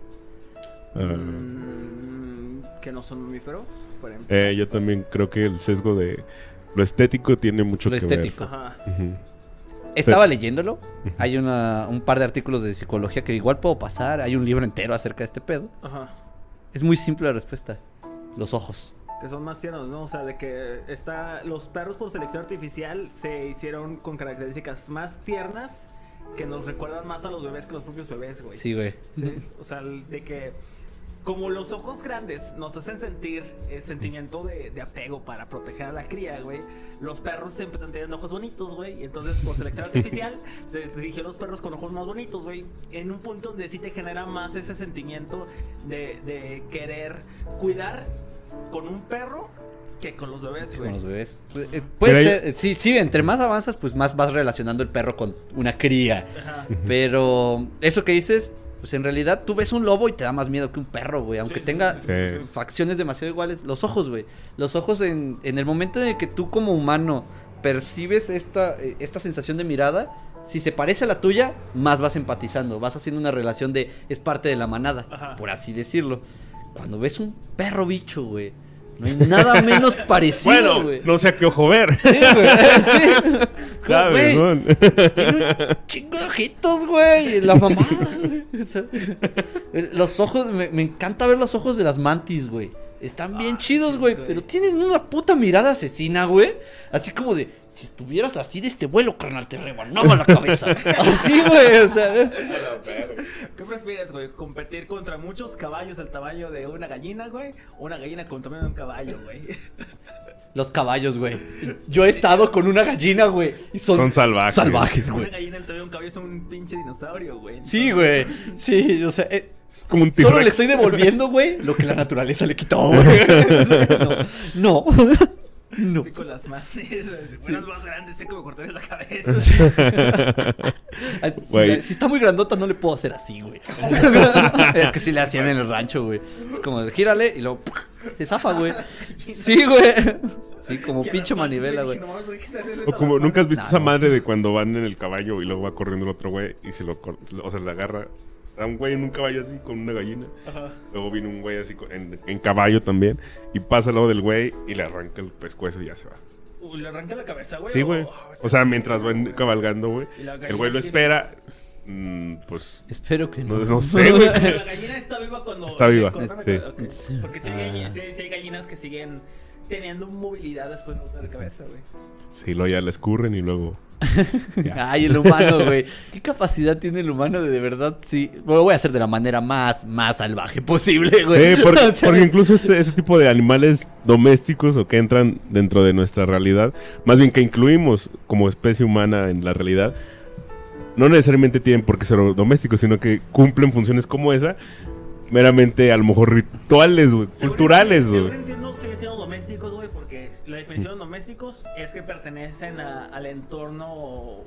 Mm, que no son mamíferos, por ejemplo. eh, yo también creo que el sesgo de lo estético tiene mucho Lo que estético. Ajá. ver. Ujú. Estaba leyéndolo. Hay una, un par de artículos de psicología que igual puedo pasar. Hay un libro entero acerca de este pedo. Ajá. Es muy simple la respuesta. Los ojos. Que son más tiernos, ¿no? O sea, de que está. Los perros por selección artificial se hicieron con características más tiernas que nos recuerdan más a los bebés que los propios bebés, güey. Sí, güey. Sí, O sea, de que como los ojos grandes nos hacen sentir el sentimiento de, de apego para proteger a la cría, güey. Los perros siempre están teniendo ojos bonitos, güey. Y entonces, por selección artificial, se dirigió a los perros con ojos más bonitos, güey. En un punto donde sí te genera más ese sentimiento de, de querer cuidar con un perro que con los bebés, Con güey. los bebés. Eh, Puede Pero ser, sí, sí, entre más avanzas, pues más vas relacionando el perro con una cría. Ajá. Pero eso que dices, pues en realidad tú ves un lobo y te da más miedo que un perro, güey. Aunque Sí, tenga sí, sí, sí, sí. facciones demasiado iguales. Los ojos, güey. Los ojos en, en el momento en el que tú como humano percibes esta, eh, esta sensación de mirada, si se parece a la tuya, más vas empatizando. Vas haciendo una relación de es parte de la manada, Ajá. por así decirlo. Cuando ves un perro bicho, güey. No hay nada menos parecido, Bueno, güey. no sé a qué ojo ver. Sí, güey. Sí. ¿Sabes? Güey, tiene un chingo de ojitos, güey. La mamada, güey. O sea, los ojos, me, me encanta ver los ojos de las mantis, güey. Están bien Ah, chidos, sí, güey. Pero tienen una puta mirada asesina, güey. Así como de, si estuvieras así de este vuelo, carnal, te rebanaba la cabeza. Así, güey. O sea, ¿Qué prefieres, güey? ¿Competir contra muchos caballos del tamaño de una gallina, güey? ¿O una gallina contra un caballo, güey? los caballos, güey. Yo he estado con una gallina, güey. Y son, Son salvajes. Salvajes, Una güey. gallina del tamaño de un caballo es un pinche dinosaurio, güey. Sí, güey. Sí, o sea, eh, Como un Solo le estoy devolviendo, güey, lo que la naturaleza le quitó, güey. No. No. No. Sí, con las manos. Si fueras más grande, sé que me cortarías la cabeza. Si, Güey. la- si está muy grandota, no le puedo hacer así, güey. es que si le hacían en el rancho, güey. Es como, gírale y luego ¡puc! se zafa, güey. Sí, güey. Sí, como pinche manivela, güey. "No mames, ¿por qué estás haciendo O como nunca has manos?" visto Nah, esa no. madre de cuando van en el caballo y luego va corriendo el otro güey y se lo cor- o sea, le agarra. Está un güey en un caballo así con una gallina. Ajá. Luego viene un güey así con- en, en caballo también y pasa al lado del güey y le arranca el pescuezo y ya se va. Uy, le arranca la cabeza, güey. Sí, güey. O sea, mientras van cabalgando, güey. El güey lo espera. mm, pues Espero que no. No- no sé, güey. Pero la gallina está viva cuando. Está viva, sí. cabeza, ok. Sí. Porque sí hay, hay- sí hay gallinas que siguen teniendo movilidad después de cortar la cabeza, güey. sí, luego ya le escurren y luego. Ay, el humano, güey. ¿Qué capacidad tiene el humano de de verdad? Sí. Lo voy a hacer de la manera más, más salvaje posible, güey. Sí, porque, O sea, porque incluso este, este tipo de animales domésticos o que entran dentro de nuestra realidad, más bien que incluimos como especie humana en la realidad, no necesariamente tienen por qué ser domésticos, sino que cumplen funciones como esa, meramente a lo mejor rituales, güey, culturales, entiendo- güey. Entiendo, siguen siendo domésticos, güey, porque la definición de domésticos es que pertenecen a- al entorno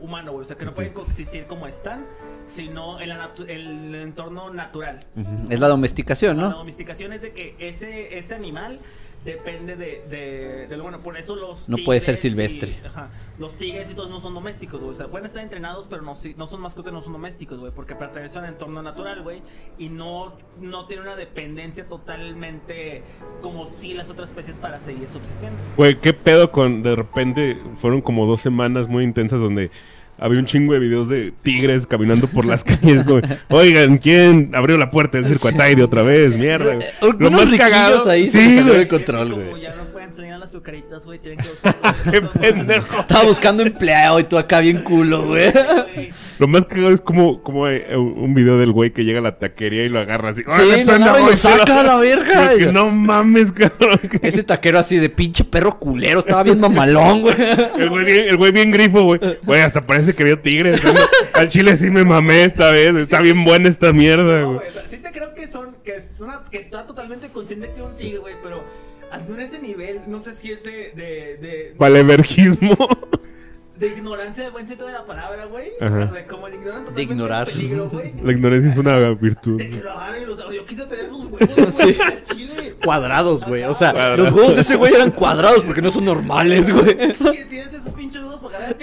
humano, güey. O sea, que no pueden coexistir como están, sino en la natu- el entorno natural. Es la domesticación, La ¿no? domesticación es de que ese, ese animal depende de, de, del humano. Por eso los No puede ser y- silvestre. ajá, los tigres y todos no son domésticos, güey. O sea, pueden estar entrenados, pero no, si- no son mascotas, no son domésticos, güey. Porque pertenecen al entorno natural, güey. Y no, no tienen una dependencia totalmente como si las otras especies para seguir subsistiendo. Güey, qué pedo con, de repente, fueron como dos semanas muy intensas donde había un chingo de videos de tigres caminando por las calles. como, Oigan, ¿quién abrió la puerta del circo Ataide otra vez? Mierda. güey". Algunos riquillos ahí se sí, les salió de control, güey. ya no a las azucaritas, güey. Tienen que buscar Qué pendejo. Estaba buscando empleo y tú acá bien culo, güey. Güey. Lo más cagado es como, como eh, un video del güey que llega a la taquería y lo agarra así. Sí, ¡Órale, lo agarra y lo saca a la verga. Como que no mames, cabrón. Ese taquero así de pinche perro culero, estaba bien mamalón, güey. El güey bien, el güey bien grifo, güey. Güey, hasta parece que vio tigres. ¿no? Al chile sí me mamé esta vez. Está bien buena esta mierda, No, güey. güey, o sea, sí te creo que son, que es una, que está totalmente consciente que es un tigre, güey, pero ante un ese nivel, no sé si es de, de, de, Valevergismo. de ignorancia de buen sentido de la palabra, güey. Ajá. O sea, como de ignorar totalmente De ignorar. el peligro, güey. La ignorancia es una virtud. De que lo y los yo quise tener sus huevos, güey, Sí. chile. Cuadrados, güey. O sea, Cuadrados. los huevos de ese güey eran cuadrados porque no son normales, güey. Que tienes de esos pinches huevos para agarrar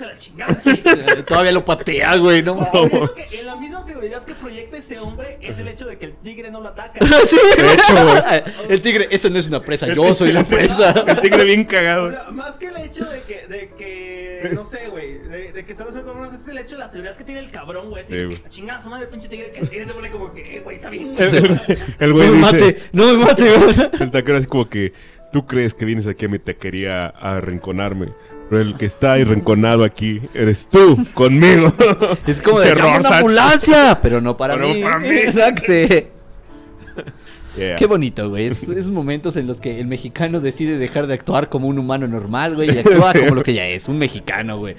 la chingada. Todavía lo patea, güey, no No, mames. en la misma seguridad que proyecta ese hombre es el hecho de que el tigre no lo ataca. Sí, De hecho, güey. El tigre, ese no es una presa, yo soy la presa. El tigre bien O cagado. sea, más que el hecho de que, de que, no sé, güey, de, de que solo se con es el hecho de la seguridad que tiene el cabrón, güey. Así, Sí, chingada su madre, pinche tigre, que el tigre se pone como que, eh, güey, está bien, El, güey. el No güey me dice. mate, no me mate, güey. El taquero así como que. Tú crees que vienes aquí a mi taquería a arrinconarme. Pero el que está arrinconado aquí eres tú, conmigo. Es como de una ambulancia, pero no para Pero mí. para mí. Exacto. Yeah. Qué bonito, güey. Es- esos momentos en los que el mexicano decide dejar de actuar como un humano normal, güey, y actúa Sí. como lo que ya es, un mexicano, güey.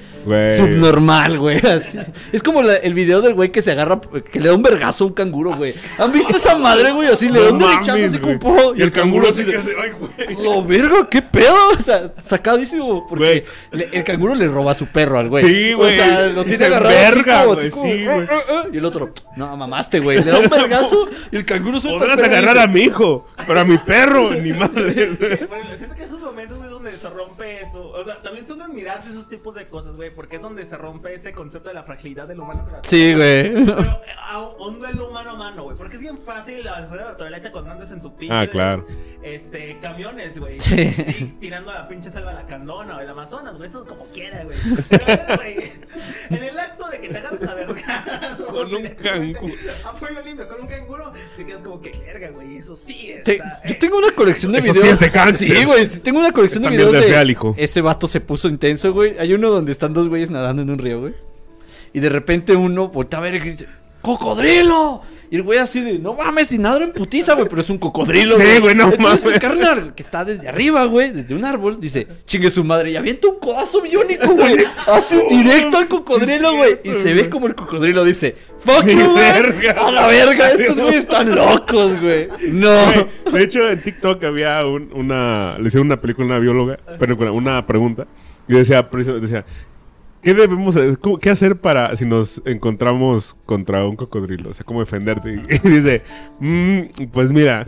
Subnormal, güey. así. Es como la- el video del güey que se agarra, que le da un vergazo a un canguro, güey. ¿Han visto esa madre, güey? Así le da un derechazo así como Y el canguro así de- ay, güey. Lo verga, qué pedo. O sea, sacadísimo. Porque le- el canguro le roba a su perro al güey. Sí, güey. O sea, lo tiene se agarrado. así enverga, como- güey, así como, sí, güey. "Uh, uh, uh", Y el otro, no, mamaste, güey. Le da un vergazo y el canguro suelta a mi hijo, pero a mi perro, ni madre. Bueno, siento que esos momentos, güey, donde se rompe eso. O sea, también son de admirarse esos tipos de cosas, güey. Porque es donde se rompe ese concepto de la fragilidad del humano. con la Sí, güey. Pero eh, a un duelo mano a mano, güey. Porque es bien fácil la fuera de la naturaleza cuando andas en tu pinche. Ah, claro. Este, camiones, güey. Sí. tirando a la pinche selva la candona o el Amazonas, güey. Eso es como quiera, güey. Pero, güey. En el acto de que te agarras a ver. Con un canguro. Apoyo limpio con un canguro. Te quedas como que verga, güey. Eso sí Te- está. yo tengo una colección de Eso sí videos. es de cáncer. Sí, güey. sí Tengo una colección de videos Ese vato se puso intenso, güey. Hay uno donde están dos güeyes nadando en un río, güey. Y de repente uno voltea a ver y dice: ¡Cocodrilo! Y el güey así de, no mames, y nada en putiza, güey, pero es un cocodrilo, Sí, güey, no Entonces, mames. el carnal, que está desde arriba, güey, desde un árbol, dice, chingue su madre, y avienta un codazo biónico, güey. Así directo al cocodrilo, güey. Y se ve como el cocodrilo dice, fuck you, güey. Verga. A la verga, estos güeyes están locos, güey. No. Güey, De hecho, en TikTok había un- una. Le hicieron una película a una bióloga, pero con una pregunta. Y decía, decía ¿qué debemos ¿Qué hacer para si nos encontramos contra un cocodrilo? O sea, ¿cómo defenderte? Y, dice, "Mm, pues mira,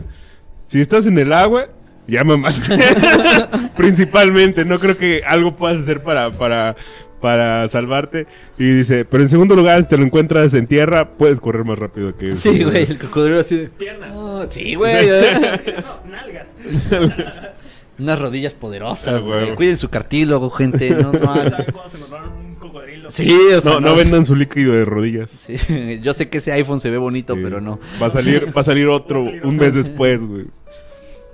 si estás en el agua, ya mamaste. Principalmente, no creo que algo puedas hacer para. para para salvarte y dice, pero en segundo lugar, si te lo encuentras en tierra, puedes correr más rápido que Sí, güey, el cocodrilo así de. Piernas. "Oh, sí, güey. eh". No, nalgas. Unas rodillas poderosas, Ah, güey. güey. Cuiden su cartílago, gente. No, ¿Saben cuándo se encontraron Sí, o sea, No, no vendan su líquido de rodillas. Sí, Yo sé que ese iPhone se ve bonito, Sí. pero no. Va a salir, va a salir otro Va a salir un otro. mes después, güey.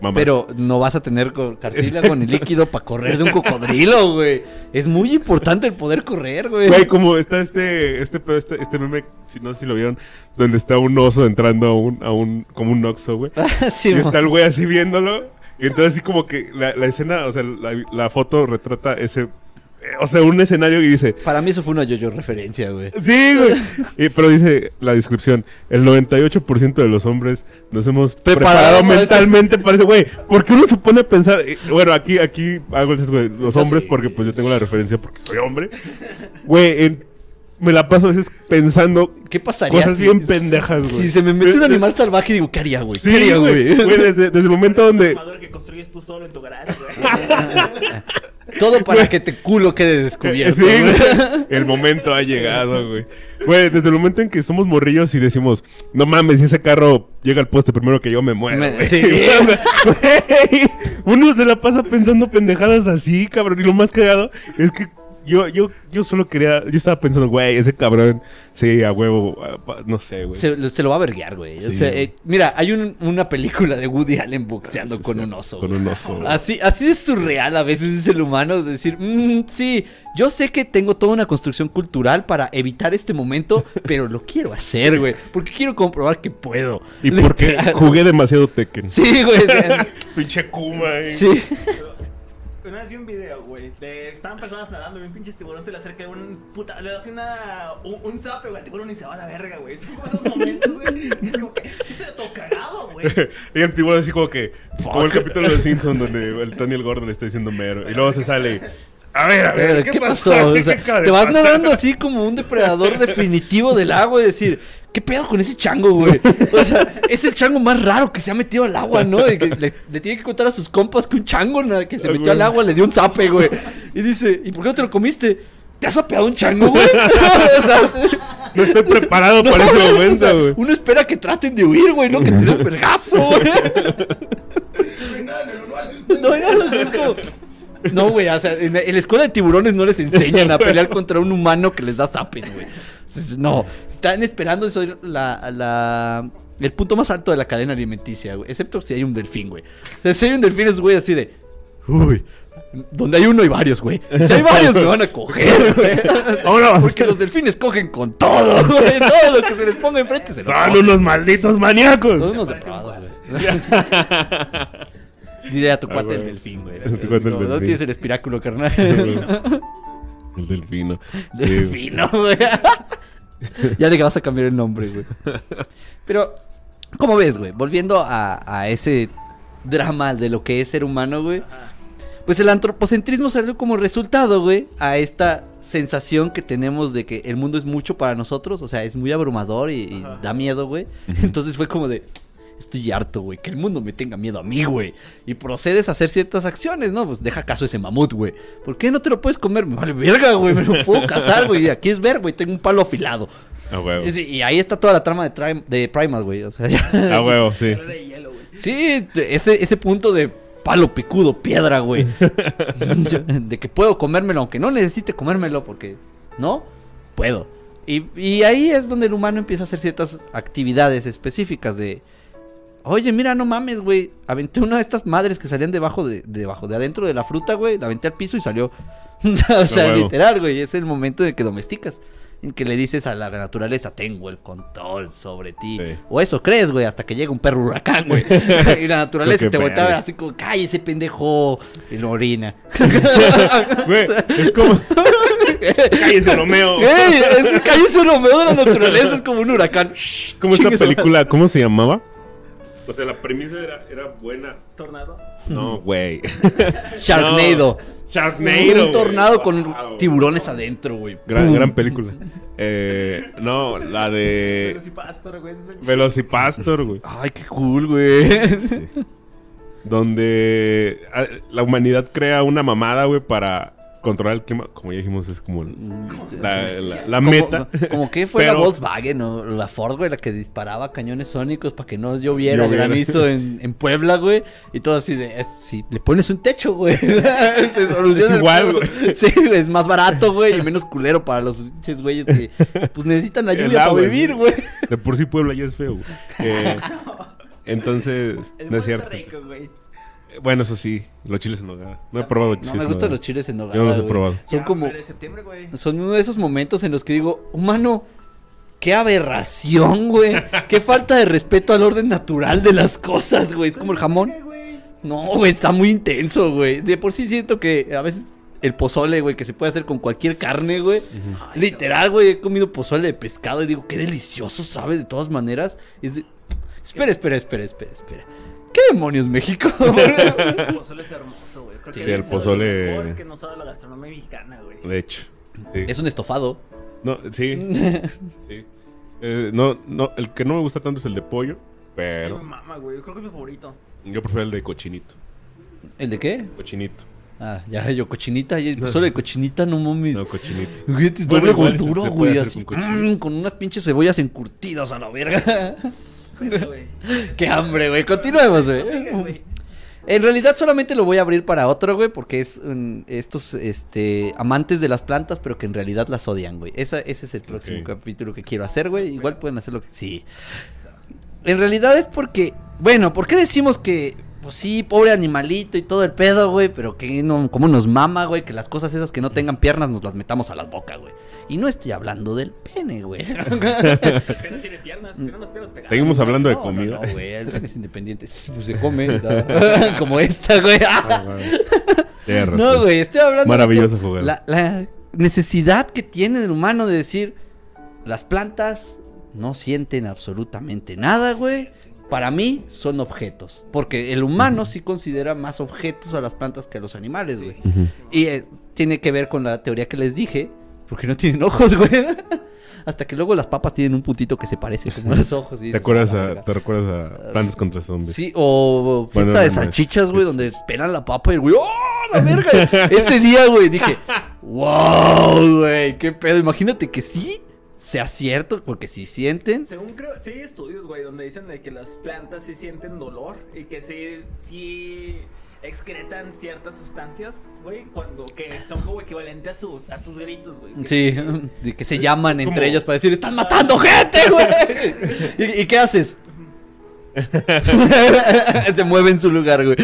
Mamás. Pero no vas a tener cartílago ni líquido para correr de un cocodrilo, güey. Es muy importante el poder correr, güey. Güey, como está este, este, pedo, este, este meme, si no sé si lo vieron, donde está un oso entrando a un, a un, como un oxo, güey. Sí, y está el güey así viéndolo. Y entonces así como que la, la escena, o sea, la, la foto retrata ese, o sea, un escenario y dice, Para mí eso fue una yo-yo referencia, güey. sí, güey. Y- pero dice la descripción, el 98% de los hombres nos hemos Preparado preparado, para esto. mentalmente para eso, güey. Porque uno se pone a pensar, eh, bueno, aquí, aquí hago el sesgo de los Yo hombres sí. porque pues yo tengo la referencia porque soy hombre. Güey, en- me la paso a veces pensando ¿Qué pasaría Cosas si, bien pendejas, güey. Si se me mete un De- de- animal salvaje, digo, ¿qué haría, güey? ¿Qué Sí, haría, güey. Güey, desde, desde el momento Un donde... armador que construyes tú solo en tu garage, güey. Todo para que te culo quede descubierto. Sí, güey. El momento ha llegado, güey. Güey, desde el momento en que somos morrillos y decimos, no mames, si ese carro llega al poste primero que yo me muero. Me- güey". sí. Güey, uno se la pasa pensando pendejadas así, cabrón. Y lo más cagado es que yo, yo, yo solo quería, yo estaba pensando, güey, ese cabrón, sí, a huevo, no sé, güey. Se, se lo va a verguear, güey. O sea, eh, mira, hay un- una película de Woody Allen boxeando Sí, con sí, un oso. Con un oso. Así, así de surreal a veces es el humano de decir, "Mm, sí, yo sé que tengo toda una construcción cultural para evitar este momento, pero lo quiero hacer, güey, porque quiero comprobar que puedo. Y porque jugué demasiado Tekken. Sí, güey. Pinche Kuma, eh. sí. Una vez vi un video, güey. de- Estaban personas nadando y un pinche tiburón se le acerca un puta. Le hace una. Un, un zape, güey. al tiburón y se va a la verga, güey. Es como esos momentos, güey. Es como que. Este todo cagado, güey. Y el tiburón así como que... Como el capítulo de Simpson donde el Tony el Gordo le está diciendo mero. Y luego se sale... A ver, a ver, ¿qué, ¿Qué, pasó? pasó? O ¿Qué sea, te vas nadando así como un depredador definitivo del agua y decir, ¿qué pedo con ese chango, güey? O sea, es el chango más raro que se ha metido al agua, ¿no? De que le, le tiene que contar a sus compas que un chango que se Ah, metió al agua le dio un zape, güey. Y dice, ¿y por qué no te lo comiste? ¿Te has zapeado un chango, güey? o sea, No estoy preparado para ese o sea, momento, güey. uno espera que traten de huir, güey, no que te den un vergazo, güey. No, es como... No, güey, o sea, en la, en la escuela de tiburones no les enseñan a pelear contra un humano que les da zapes, güey. No, están esperando eso la, la, el punto más alto de la cadena alimenticia, güey. Excepto si hay un delfín, güey. O sea, si hay un delfín es, güey, así de... Uy, donde hay uno hay varios, güey. Si hay varios, me van a coger, güey. Porque los delfines cogen con todo, güey. Todo lo que se les ponga enfrente se Son cogen. unos malditos maníacos. Son unos depravados, güey. Diré a tu Ah, cuate el delfín, güey. No, tienes el espiráculo, carnal. El delfino. Delfino, güey. ya le vas a cambiar el nombre, güey. Pero, ¿cómo ves, güey? Volviendo a, a ese drama de lo que es ser humano, güey. Pues el antropocentrismo salió como resultado, güey, a esta sensación que tenemos de que el mundo es mucho para nosotros, o sea, es muy abrumador y, da miedo, güey. Entonces fue como de, estoy harto, güey, que el mundo me tenga miedo a mí, güey. Y procedes a hacer ciertas acciones, ¿no? Pues deja caso ese mamut, güey. ¿Por qué no te lo puedes comer? Me vale verga, güey, me lo puedo cazar, güey. Aquí es ver, güey, tengo un palo afilado. A huevo. Y, y ahí está toda la trama de, Trim- de Primal, güey, o sea, ya... A huevo, sí. Sí, ese, ese punto de palo picudo, piedra, güey. de que puedo comérmelo, aunque no necesite comérmelo, porque no, puedo. Y, y ahí es donde el humano empieza a hacer ciertas actividades específicas de... Oye, mira, no mames, güey. Aventé una de estas madres que salían debajo de, debajo de adentro de la fruta, güey. La aventé al piso y salió. o sea, literal, güey. Es el momento en que domesticas. En que le dices a la naturaleza, tengo el control sobre ti. Sí. O eso crees, güey, hasta que llega un perro huracán, güey. y la naturaleza te voltea a ver así como, cállese, pendejo. Y lo orina. Güey, es como. Cállese, Romeo. ¡Ey! Ese cállese Romeo de la naturaleza es como un huracán. Como esta película, ¿cómo se llamaba? O sea, la premisa era, era buena. Tornado. No, güey. Sharknado. No, Sharknado. Un tornado con Wow. tiburones adentro, güey. Gran, gran película. Eh, no, la de Velocipastor, güey. Velocipastor, güey. Ay, qué cool, güey. Sí. Donde ah, la humanidad crea una mamada, güey, para controlar el clima. Como ya dijimos, es como el- la, la- la Como- meta. Como que fue la Volkswagen o la Ford, güey, la que disparaba cañones sónicos para que no lloviera Lloviera. granizo en, en Puebla, güey. Y todo así de, es- si le pones un techo, güey. se soluciona es igual, güey. Sí, es más barato, güey, y menos culero para los pinches güeyes que pues necesitan la lluvia para vivir, güey. De por sí Puebla ya es feo, güey. Eh, entonces, El no es cierto. rico, güey. Bueno, eso sí, los chiles en nogada. No he probado chiles No, me gustan los chiles en nogada, Yo no los he güey. probado. Son Ya, como... güey. Son uno de esos momentos en los que digo, humano, qué aberración, güey. Qué falta de respeto al orden natural de las cosas, güey. Es como el jamón. No, güey, está muy intenso, güey. De por sí siento que a veces el pozole, güey, que se puede hacer con cualquier carne, güey. Literal, güey, he comido pozole de pescado y digo, qué delicioso sabe de todas maneras. Es de... Espera, espera, espera, espera, espera. ¿Qué demonios, México? no. El pozole es hermoso, güey. Creo Sí, que el es de lo pozole- mejor que nos ha dado la gastronomía mexicana, güey. De hecho. Sí. es un estofado. No, sí, sí. Eh, no, no, el que no me gusta tanto es el de pollo, Ay, pero me mama, güey. Creo que es mi favorito. yo prefiero el de cochinito. ¿El de qué? Cochinito. Ah, ya, yo cochinita. el pozole de cochinita, no mames. No, cochinito. Güey, es Bueno, doble puede güey, así. con cochinitos. mm, con unas pinches cebollas encurtidas a la verga. Güey. Qué hambre, güey. Continuemos, güey. En realidad solamente lo voy a abrir para otro, güey, porque es mm, estos este amantes de las plantas, pero que en realidad las odian, güey. Esa, ese es el próximo capítulo que quiero hacer, güey. Igual pueden hacer lo que sí. En realidad es porque, bueno, ¿por qué decimos que pues sí, pobre animalito y todo el pedo, güey, pero que no cómo nos mama, güey, que las cosas esas que no tengan piernas nos las metamos a la boca, güey. Y no estoy hablando del pene, güey. No tiene piernas. Tiene unas piernas pegadas. Seguimos hablando de No, comida. No, no, güey, el pene es independiente. Pues se come, ¿no? como esta, güey. Ah, razón. No, güey, estoy hablando Maravilloso de la necesidad que tiene el humano de decir las plantas no sienten absolutamente nada, güey. Para mí son objetos, porque el humano sí considera más objetos a las plantas que a los animales, güey. Y eh, tiene que ver con la teoría que les dije, porque no tienen ojos, güey. Hasta que luego las papas tienen un puntito que se parece como a los ojos. y ¿Te acuerdas, "A la a, verga". ¿Te recuerdas a Plantas contra Zombies? Sí, o fiesta Bueno, de no, salchichas, güey, donde pelan la papa y el güey, ¡oh, la verga! Ese día, güey, dije, ¡wow, güey! ¿Qué pedo? Imagínate que sí sea cierto, porque si sienten. Según creo, sí hay estudios, güey, donde dicen de que las plantas sí sienten dolor y que sí, sí excretan ciertas sustancias, güey, cuando que son como equivalente a sus, a sus gritos, güey. Sí, de que se llaman Es entre como- ellas para decir, ¡están matando gente, güey! ¿Y, y qué haces? se mueve en su lugar, güey.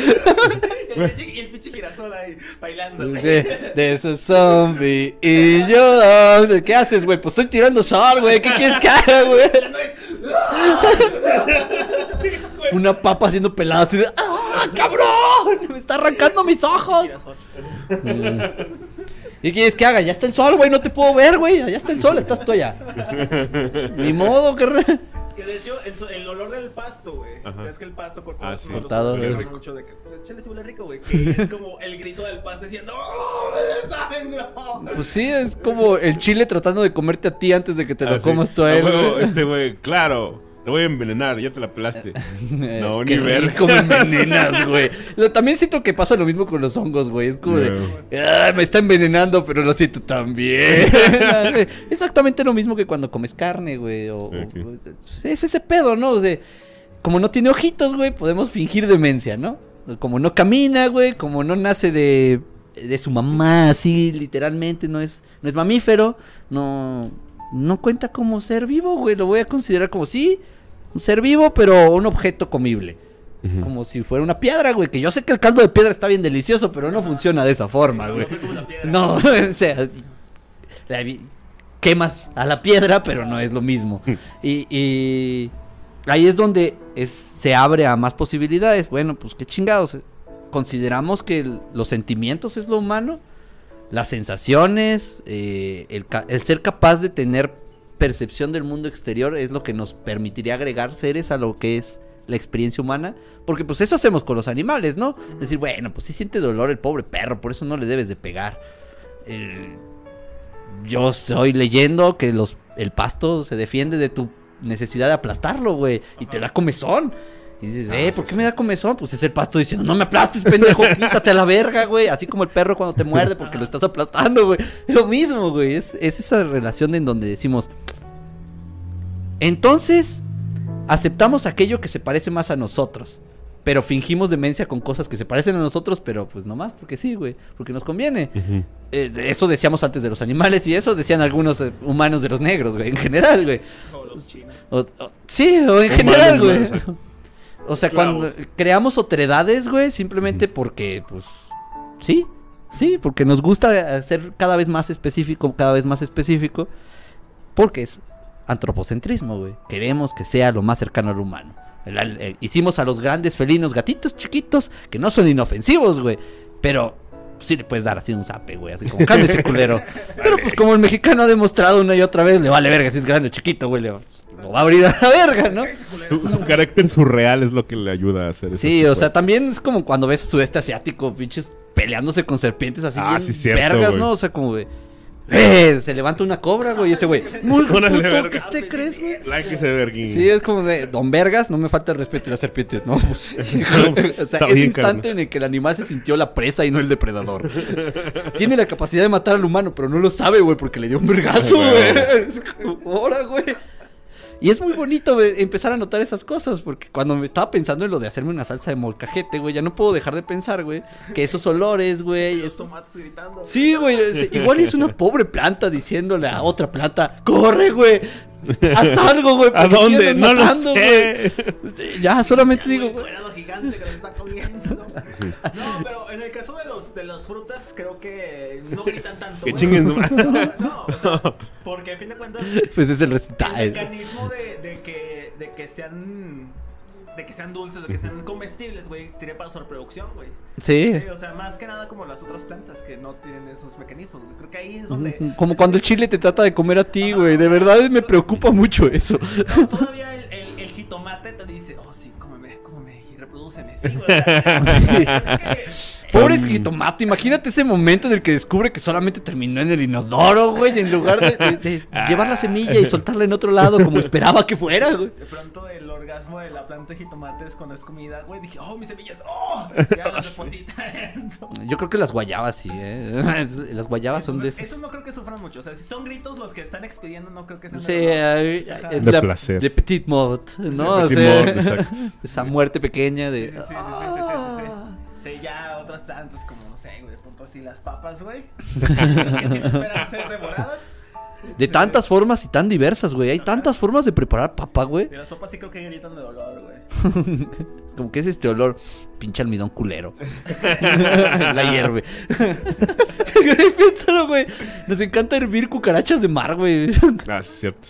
Y el pinche, girasol ahí bailando, güey. De, de ese zombie y yo. ¿Qué haces, güey? Pues estoy tirando sal, güey. ¿Qué quieres que haga, güey? Sí, una papa haciendo pelada así de ¡Ah, cabrón! ¡Me está arrancando mis ojos! ¿Y qué quieres que haga? Ya está el sol, güey, no te puedo ver, güey. Ya está el sol, estás tú allá. Ni modo, que re- Que de hecho, el, olor del pasto, güey. O sea, es que el pasto cortado. Ah, sí. uno de los Cortado, güey. hablan mucho de que. pues, el chile sí huele rico, güey. Que es como el grito del pasto diciendo ¡Oh, me desangro! Pues sí, es como el chile tratando de comerte a ti antes de que te lo Ah, sí. comas tú a Ah, él. güey. Este güey, claro. Te voy a envenenar, ya te la pelaste. No, Eh, ni ver. rico me envenenas, güey. También siento que pasa lo mismo con los hongos, güey. Es como de, "Ah, me está envenenando, pero lo siento también. Exactamente lo mismo que cuando comes carne, güey. O, pues, es ese pedo, ¿no? O sea, como no tiene ojitos, güey, podemos fingir demencia, ¿no? Como no camina, güey, como no nace de, de su mamá, así, literalmente, no es, no es mamífero, no, no cuenta como ser vivo, güey. Lo voy a considerar como sí, un ser vivo, pero un objeto comible. Como si fuera una piedra, güey. Que yo sé que el caldo de piedra está bien delicioso, pero no funciona de esa forma, güey. No, o sea, la quemas a la piedra, pero no es lo mismo. Y, y ahí es donde es- se abre a más posibilidades. Bueno, pues qué chingados. Consideramos que el- los sentimientos es lo humano, las sensaciones, eh, el ser capaz de tener percepción del mundo exterior es lo que nos permitiría agregar seres a lo que es la experiencia humana, porque pues eso hacemos con los animales, ¿no? Decir, bueno, pues sí siente dolor el pobre perro, por eso no le debes de pegar. El- Yo estoy leyendo que los, el pasto se defiende de tu necesidad de aplastarlo, güey, y te da comezón. Y dices, Ah, eh, sí, ¿por qué sí. me da comezón? Pues es el pasto diciendo, no me aplastes, pendejo, quítate a la verga, güey. Así como el perro cuando te muerde porque lo estás aplastando, güey. Es lo mismo, güey. Es, es esa relación en donde decimos, entonces, aceptamos aquello que se parece más a nosotros. Pero fingimos demencia con cosas que se parecen a nosotros, pero pues nomás porque sí, güey. Porque nos conviene. Eh, eso decíamos antes de los animales y eso decían algunos eh, humanos de los negros, güey. En general, güey. O los chinos. O- o- sí, o en Humanos, general, güey. O sea, cuando creamos otredades, güey, simplemente porque, pues, sí, sí, porque nos gusta hacer cada vez más específico, cada vez más específico, porque es antropocentrismo, güey. Queremos que sea lo más cercano al humano. El- el- el- hicimos a los grandes felinos gatitos chiquitos que no son inofensivos, güey, pero sí le puedes dar así un zape, güey, así como cálmese culero. Pero pues como el mexicano ha demostrado una y otra vez, le vale verga si es grande o chiquito, güey, le- lo va a abrir a la verga, ¿no? Su, su carácter surreal es lo que le ayuda a hacer eso. Sí, o sea, también es como cuando ves a sudeste asiático, pinches peleándose con serpientes así Ah, bien sí, cierto, vergas, güey. ¿no? O sea, como de ¡Eh! Se levanta una cobra, güey, y ese güey. Muy. ¿qué te crees, güey? Like ese verguín. Sí, es como de Don Vergas, no me falta el respeto y la serpiente. No, pues, o sea, ese instante en el que el animal se sintió la presa y no el depredador. Tiene la capacidad de matar al humano, pero no lo sabe, güey, porque le dio un vergazo, Güey. güey. Es como, "Ahora, güey. Y es muy bonito empezar a notar esas cosas, porque cuando me estaba pensando en lo de hacerme una salsa de molcajete, güey, ya no puedo dejar de pensar, güey, que esos olores, güey, Los es- tomates gritando. Sí, güey. es- Igual es una pobre planta diciéndole a otra planta, corre, güey. Haz algo, güey. ¿A dónde? No lo sé. güey". Ya, solamente digo, Un güey. gigante que nos está comiendo. No, pero en el caso de los de las frutas creo que no gritan tanto. Que güey. chinguen su madre. No, no, o sea, porque a fin de cuentas Pues es el el resultado. mecanismo de, de que de que sean de que sean dulces, de que sean comestibles, güey, tiene para su reproducción, güey. Sí. Sí, o sea, más que nada como las otras plantas que no tienen esos mecanismos, güey. Creo que ahí es donde Como cuando el chile te trata de comer a ti, güey. De verdad me preocupa mucho eso. No, todavía el, el, el jitomate te dice, oh reprodúceme. Sí, güey. o sea, Pobre jitomate, imagínate ese momento en el que descubre que solamente terminó en el inodoro, güey, en lugar de, de- de llevar la semilla y soltarla en otro lado como esperaba que fuera, güey. De pronto el orgasmo de la planta de jitomates cuando es comida, güey, dije, oh, mis semillas, oh, ya las. Yo creo que las guayabas sí, ¿eh? Las guayabas son de esas. Esos no creo que sufran mucho, o sea, si son gritos los que están expidiendo, no creo que sean Sí, de De la- placer. De petit mort, ¿no? De O petit sea, mort, exacto. esa muerte pequeña de. Sí, sí, sí, sí, sí, sí, ya otras plantas como, no sé, güey, de pronto así las papas, güey. que sí esperan ser devoradas. De tantas formas y tan diversas, güey. Hay tantas formas de preparar papa, güey. Y las papas sí creo que gritan de dolor, güey. Como que es este olor, pinche almidón culero. La hierve. Piénsalo, güey. Nos encanta hervir cucarachas de mar, güey. Ah, sí, es cierto.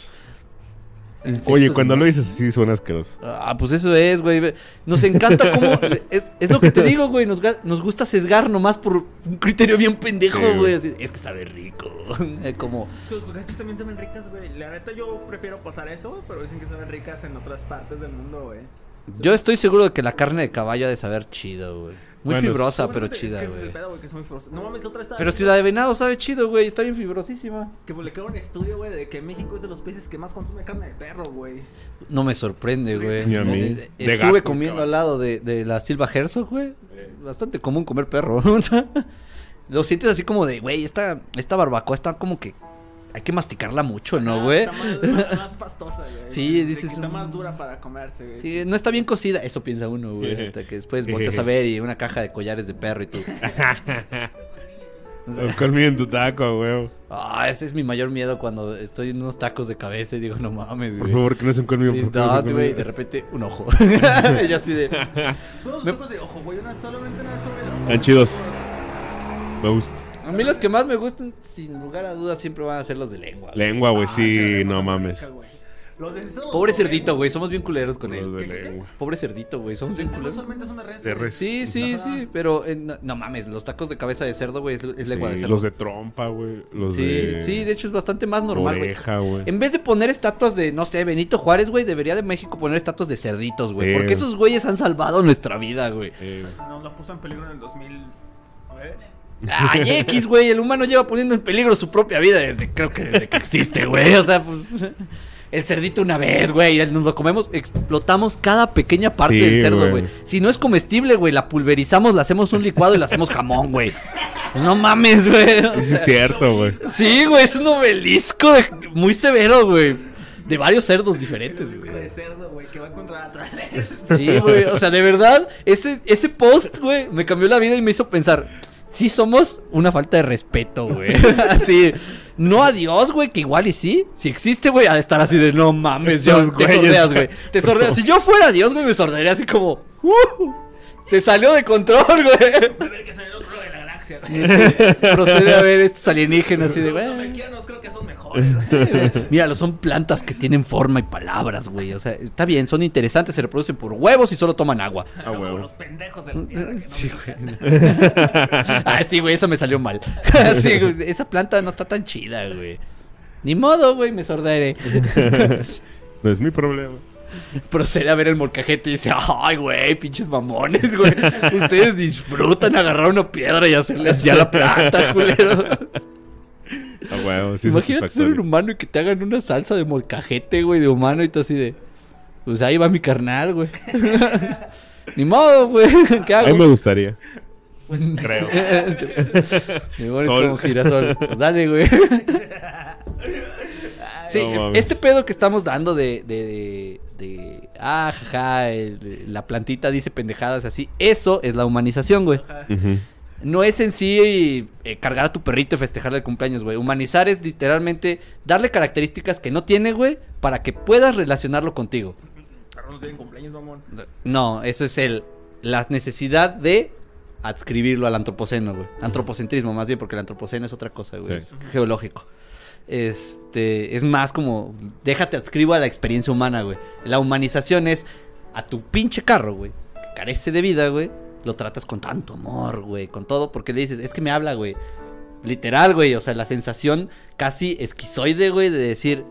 Insectos, Oye, cuando ¿no? lo dices así suena asqueroso. Ah, pues eso es, güey. Nos encanta cómo... Es, es lo que te digo, güey. Nos, nos gusta sesgar nomás por un criterio bien pendejo, Sí, güey. así, Es que sabe rico. Eh, como... Los cucarachas también saben ricas, güey. La neta yo prefiero pasar eso, güey, pero dicen que saben ricas en otras partes del mundo, güey. Yo estoy seguro de que la carne de caballo ha de saber chido, güey. Muy Bueno, fibrosa, pero chida, es que ese es el güey. pedo, güey, que es muy. No mames, otra está. Pero si la de venado sabe chido, güey. Está bien fibrosísima. Que publicaron un estudio, güey, de que México es de los países que más consume carne de perro, güey. No me sorprende, güey. Ni a mí. Eh, De Estuve gato, comiendo cabrón. al lado de, de la Silva Herzog, güey. Bastante común comer perro. Lo sientes así como de, güey, esta, esta barbacoa está como que hay que masticarla mucho, ¿no, Ajá, güey? Está más, más pastosa, güey. Sí, dices, Está más dura para comerse, güey. Sí, no está bien cocida. Eso piensa uno, güey. hasta que después volteas a ver y una caja de collares de perro y tú. O sea, Un colmillo en tu taco, güey. ah, ese es mi mayor miedo cuando estoy en unos tacos de cabeza y digo, no mames, Por güey. favor, que no es un colmillo. Por favor, no, güey, de repente un ojo. y yo así de. Todos los tacos de ojo, güey. Una, solamente una vez probé el ojo. Están chidos. Me gusta. A mí los que más me gustan, sin lugar a dudas, siempre van a ser los de lengua. güey. Lengua, güey, Ah, sí, no mames. Los de esos Pobre cerdito, güey. Somos bien culeros con Los él. de ¿Qué, qué, qué? lengua. Pobre cerdito, güey. Somos bien culeros. res. De res. Sí, sí, Ajá. sí. Pero eh, no, no mames, los tacos de cabeza de cerdo, güey, es, es lengua de cerdo. los de trompa, güey. Los sí, de. sí, de hecho es bastante más normal, güey. Oreja, güey. En vez de poner estatuas de, no sé, Benito Juárez, güey, debería de México poner estatuas de cerditos, güey. Porque esos güeyes han salvado nuestra vida, güey. Eh, Nos la puso en peligro en el 2000. Ay, X, güey. El humano lleva poniendo en peligro su propia vida desde, creo que desde que existe, güey. O sea, pues. El cerdito una vez, güey. Nos lo comemos, explotamos cada pequeña parte Sí, del cerdo, güey. Si no es comestible, güey, la pulverizamos, la hacemos un licuado y la hacemos jamón, güey. No mames, güey. O sí, es cierto, güey. sí, güey, es un obelisco de- muy severo, güey. De varios cerdos diferentes, güey. de cerdo, güey, que va a encontrar atrás. Sí, güey. O sea, de verdad, ese, ese post, güey, me cambió la vida y me hizo pensar. Sí, somos una falta de respeto, güey. Así. No a Dios, güey, que igual y sí. Si existe, güey, ha de estar así de no mames, yo, te güeyes sordeas, güey. Te sordeas. Si yo fuera Dios, güey, me sordearía así como. "Uh, se salió de control, güey. A ver que otro galaxia. Procede a ver estos alienígenas así de, Los güey. namequianos creo que son mejores. Míralo, son plantas que tienen forma y palabras, güey. O sea, está bien, son interesantes, se reproducen por huevos y solo toman agua. No Ah, como huevo. los pendejos de la tierra. que no Sí, me güey. ah, sí, güey, eso me salió mal. sí, güey, esa planta no está tan chida, güey. Ni modo, güey, me sordearé. No es mi problema. Procede a ver el molcajete y dice, ay, güey, pinches mamones, güey. Ustedes disfrutan agarrar una piedra y hacerle así a la planta, culeros. Ah, sí Imagínate ser un humano y que te hagan una salsa de molcajete, güey, de humano y tú así de... Pues ahí va mi carnal, güey. Ni modo, güey. ¿Qué A hago? mí me gustaría. Creo. Me pones Sol. como girasol. Pues dale, güey. Sí, No este pedo que estamos dando de. de, de, de- ah, jaja, el- la plantita dice pendejadas así. Eso es la humanización, güey. No es en sí eh, cargar a tu perrito y festejarle el cumpleaños, güey. Humanizar es literalmente darle características que no tiene, güey, para que puedas relacionarlo contigo. No tienen cumpleaños, mamón. No, eso es el la necesidad de adscribirlo al antropoceno, güey. Antropocentrismo más bien, porque el antropoceno es otra cosa, güey. Sí. Es geológico. Este, es más como déjate adscribo a la experiencia humana, güey. La humanización es a tu pinche carro, güey, que carece de vida, güey. Lo tratas con tanto amor, güey, con todo porque le dices, es que me habla, güey. Literal, güey, o sea, la sensación casi esquizoide, güey, de decir,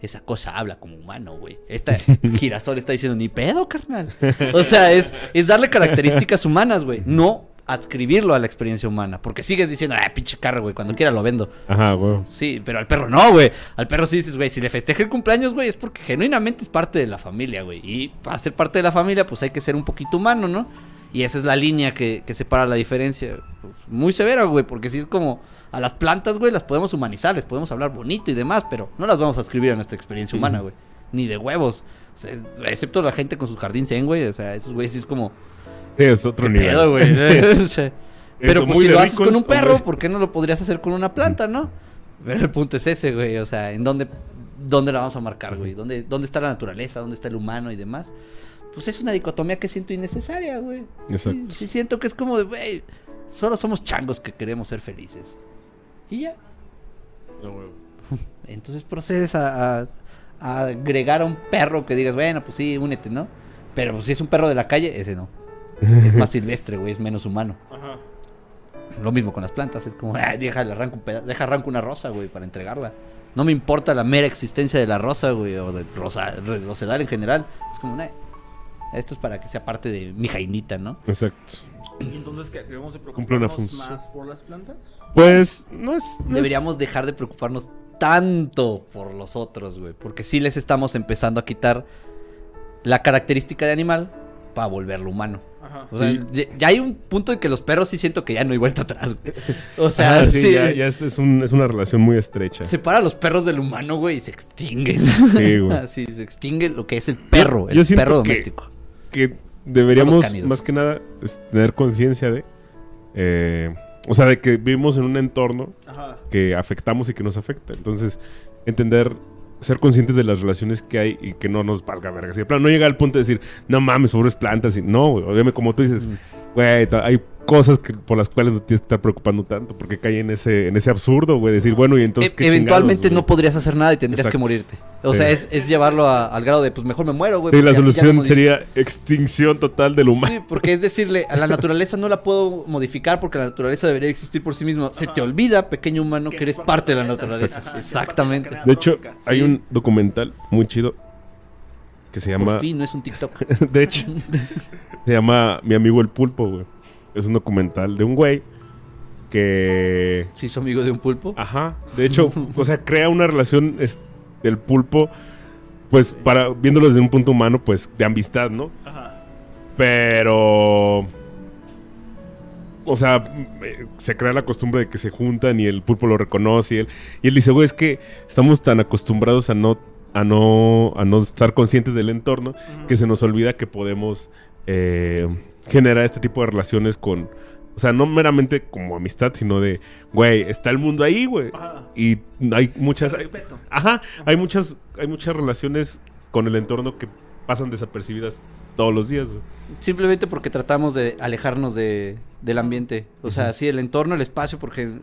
esa cosa habla como humano, güey. Esta girasol está diciendo, ni pedo, carnal. O sea, es, es darle características humanas, güey. No adscribirlo a la experiencia humana. Porque sigues diciendo, ah, pinche carro, güey, cuando quiera lo vendo. Ajá, huevo. Sí, pero al perro no, güey. Al perro sí dices, güey, si le festeja el cumpleaños, güey, es porque genuinamente es parte de la familia, güey. Y para ser parte de la familia, pues hay que ser un poquito humano, ¿no? Y esa es la línea que, que separa la diferencia. Pues, muy severa, güey, porque si es como a las plantas, güey, las podemos humanizar, les podemos hablar bonito y demás, pero no las vamos a escribir a nuestra experiencia humana, güey. Ni de huevos. O sea, es- excepto la gente con su jardín zen, güey. O sea, esos güeyes sí es como... Es otro ¿Qué nivel. pedo, güey? Pero Eso, pues si lo haces ricos, con un perro, hombre. ¿por qué no lo podrías hacer con una planta, no? Pero el punto es ese, güey. O sea, ¿en dónde, dónde la vamos a marcar, güey? ¿Dónde, ¿Dónde está la naturaleza? ¿Dónde está el humano y demás? Pues es una dicotomía que siento innecesaria, güey. Sí, Exacto. sí siento que es como de, güey, solo somos changos que queremos ser felices. Y ya. Ah, huevo. Entonces procedes a, a- a agregar a un perro que digas, bueno, pues sí, únete, ¿no? Pero pues, si es un perro de la calle, ese no. Es más silvestre, güey, es menos humano. Ajá. Lo mismo con las plantas, es como, "Ay, deja, le arranco un deja arranco una rosa, güey, para entregarla. No me importa la mera existencia de la rosa, güey, o del rosa, del rosedal en general. Es como, "Nah, esto es para que sea parte de mi jainita, ¿no? Exacto. ¿Y entonces qué? ¿Debemos de Cumple una preocuparnos función. más por las plantas? Pues no es. no es- Deberíamos dejar de preocuparnos tanto por los otros, güey, porque sí les estamos empezando a quitar la característica de animal para volverlo humano. Ajá. O sea, Sí. ya, ya hay un punto en que los perros sí siento que ya no hay vuelta atrás, güey. O sea, Ah, sí, sí, ya, ya es, es un- es una relación muy estrecha. separa a los perros del humano, güey, y se extinguen. Sí, güey. Así, se extingue lo que es el perro, yo el siento perro que- doméstico. que deberíamos, más que nada, tener conciencia de. eh, o sea, de que vivimos en un entorno Ajá. que afectamos y que nos afecta. Entonces, entender, ser conscientes de las relaciones que hay y que no nos valga verga. Si de plano no llega al punto de decir, no mames, pobres plantas. Y, no, güey. Como tú dices, Mm. güey, hay cosas que, por las cuales no tienes que estar preocupando tanto porque cae en ese, en ese absurdo, güey. Decir, bueno, y entonces. E- ¿qué eventualmente no podrías hacer nada y tendrías que morirte. O Sí. sea, es, es llevarlo a- al grado de, pues mejor me muero, güey. Sí, la solución sería extinción total del humano. Sí, porque es decirle, a la naturaleza no la puedo modificar porque la naturaleza debería existir por sí misma. Se Ajá. te olvida, pequeño humano, que eres parte de la naturaleza. Exactamente. De hecho, hay un documental muy chido que se llama. Por fin, no es un TikTok. de hecho, se llama Mi amigo el pulpo, güey. Es un documental de un güey que. Si hizo amigo de un pulpo. Ajá. De hecho, o sea, crea una relación es- del pulpo, pues, para viéndolo desde un punto humano, pues, de amistad, ¿no? Ajá. Pero. O sea, eh, se crea la costumbre de que se juntan y el pulpo lo reconoce y él, y él dice, güey, es que estamos tan acostumbrados a no, a no, a no estar conscientes del entorno que se nos olvida que podemos eh, generar este tipo de relaciones con, o sea, no meramente como amistad, sino de, güey, está el mundo ahí, güey. Ajá. Y hay muchas... Respeto. Ajá, hay muchas, hay muchas relaciones con el entorno que pasan desapercibidas todos los días, güey. Simplemente porque tratamos de alejarnos de, del ambiente. O sea, sí, el entorno, el espacio, porque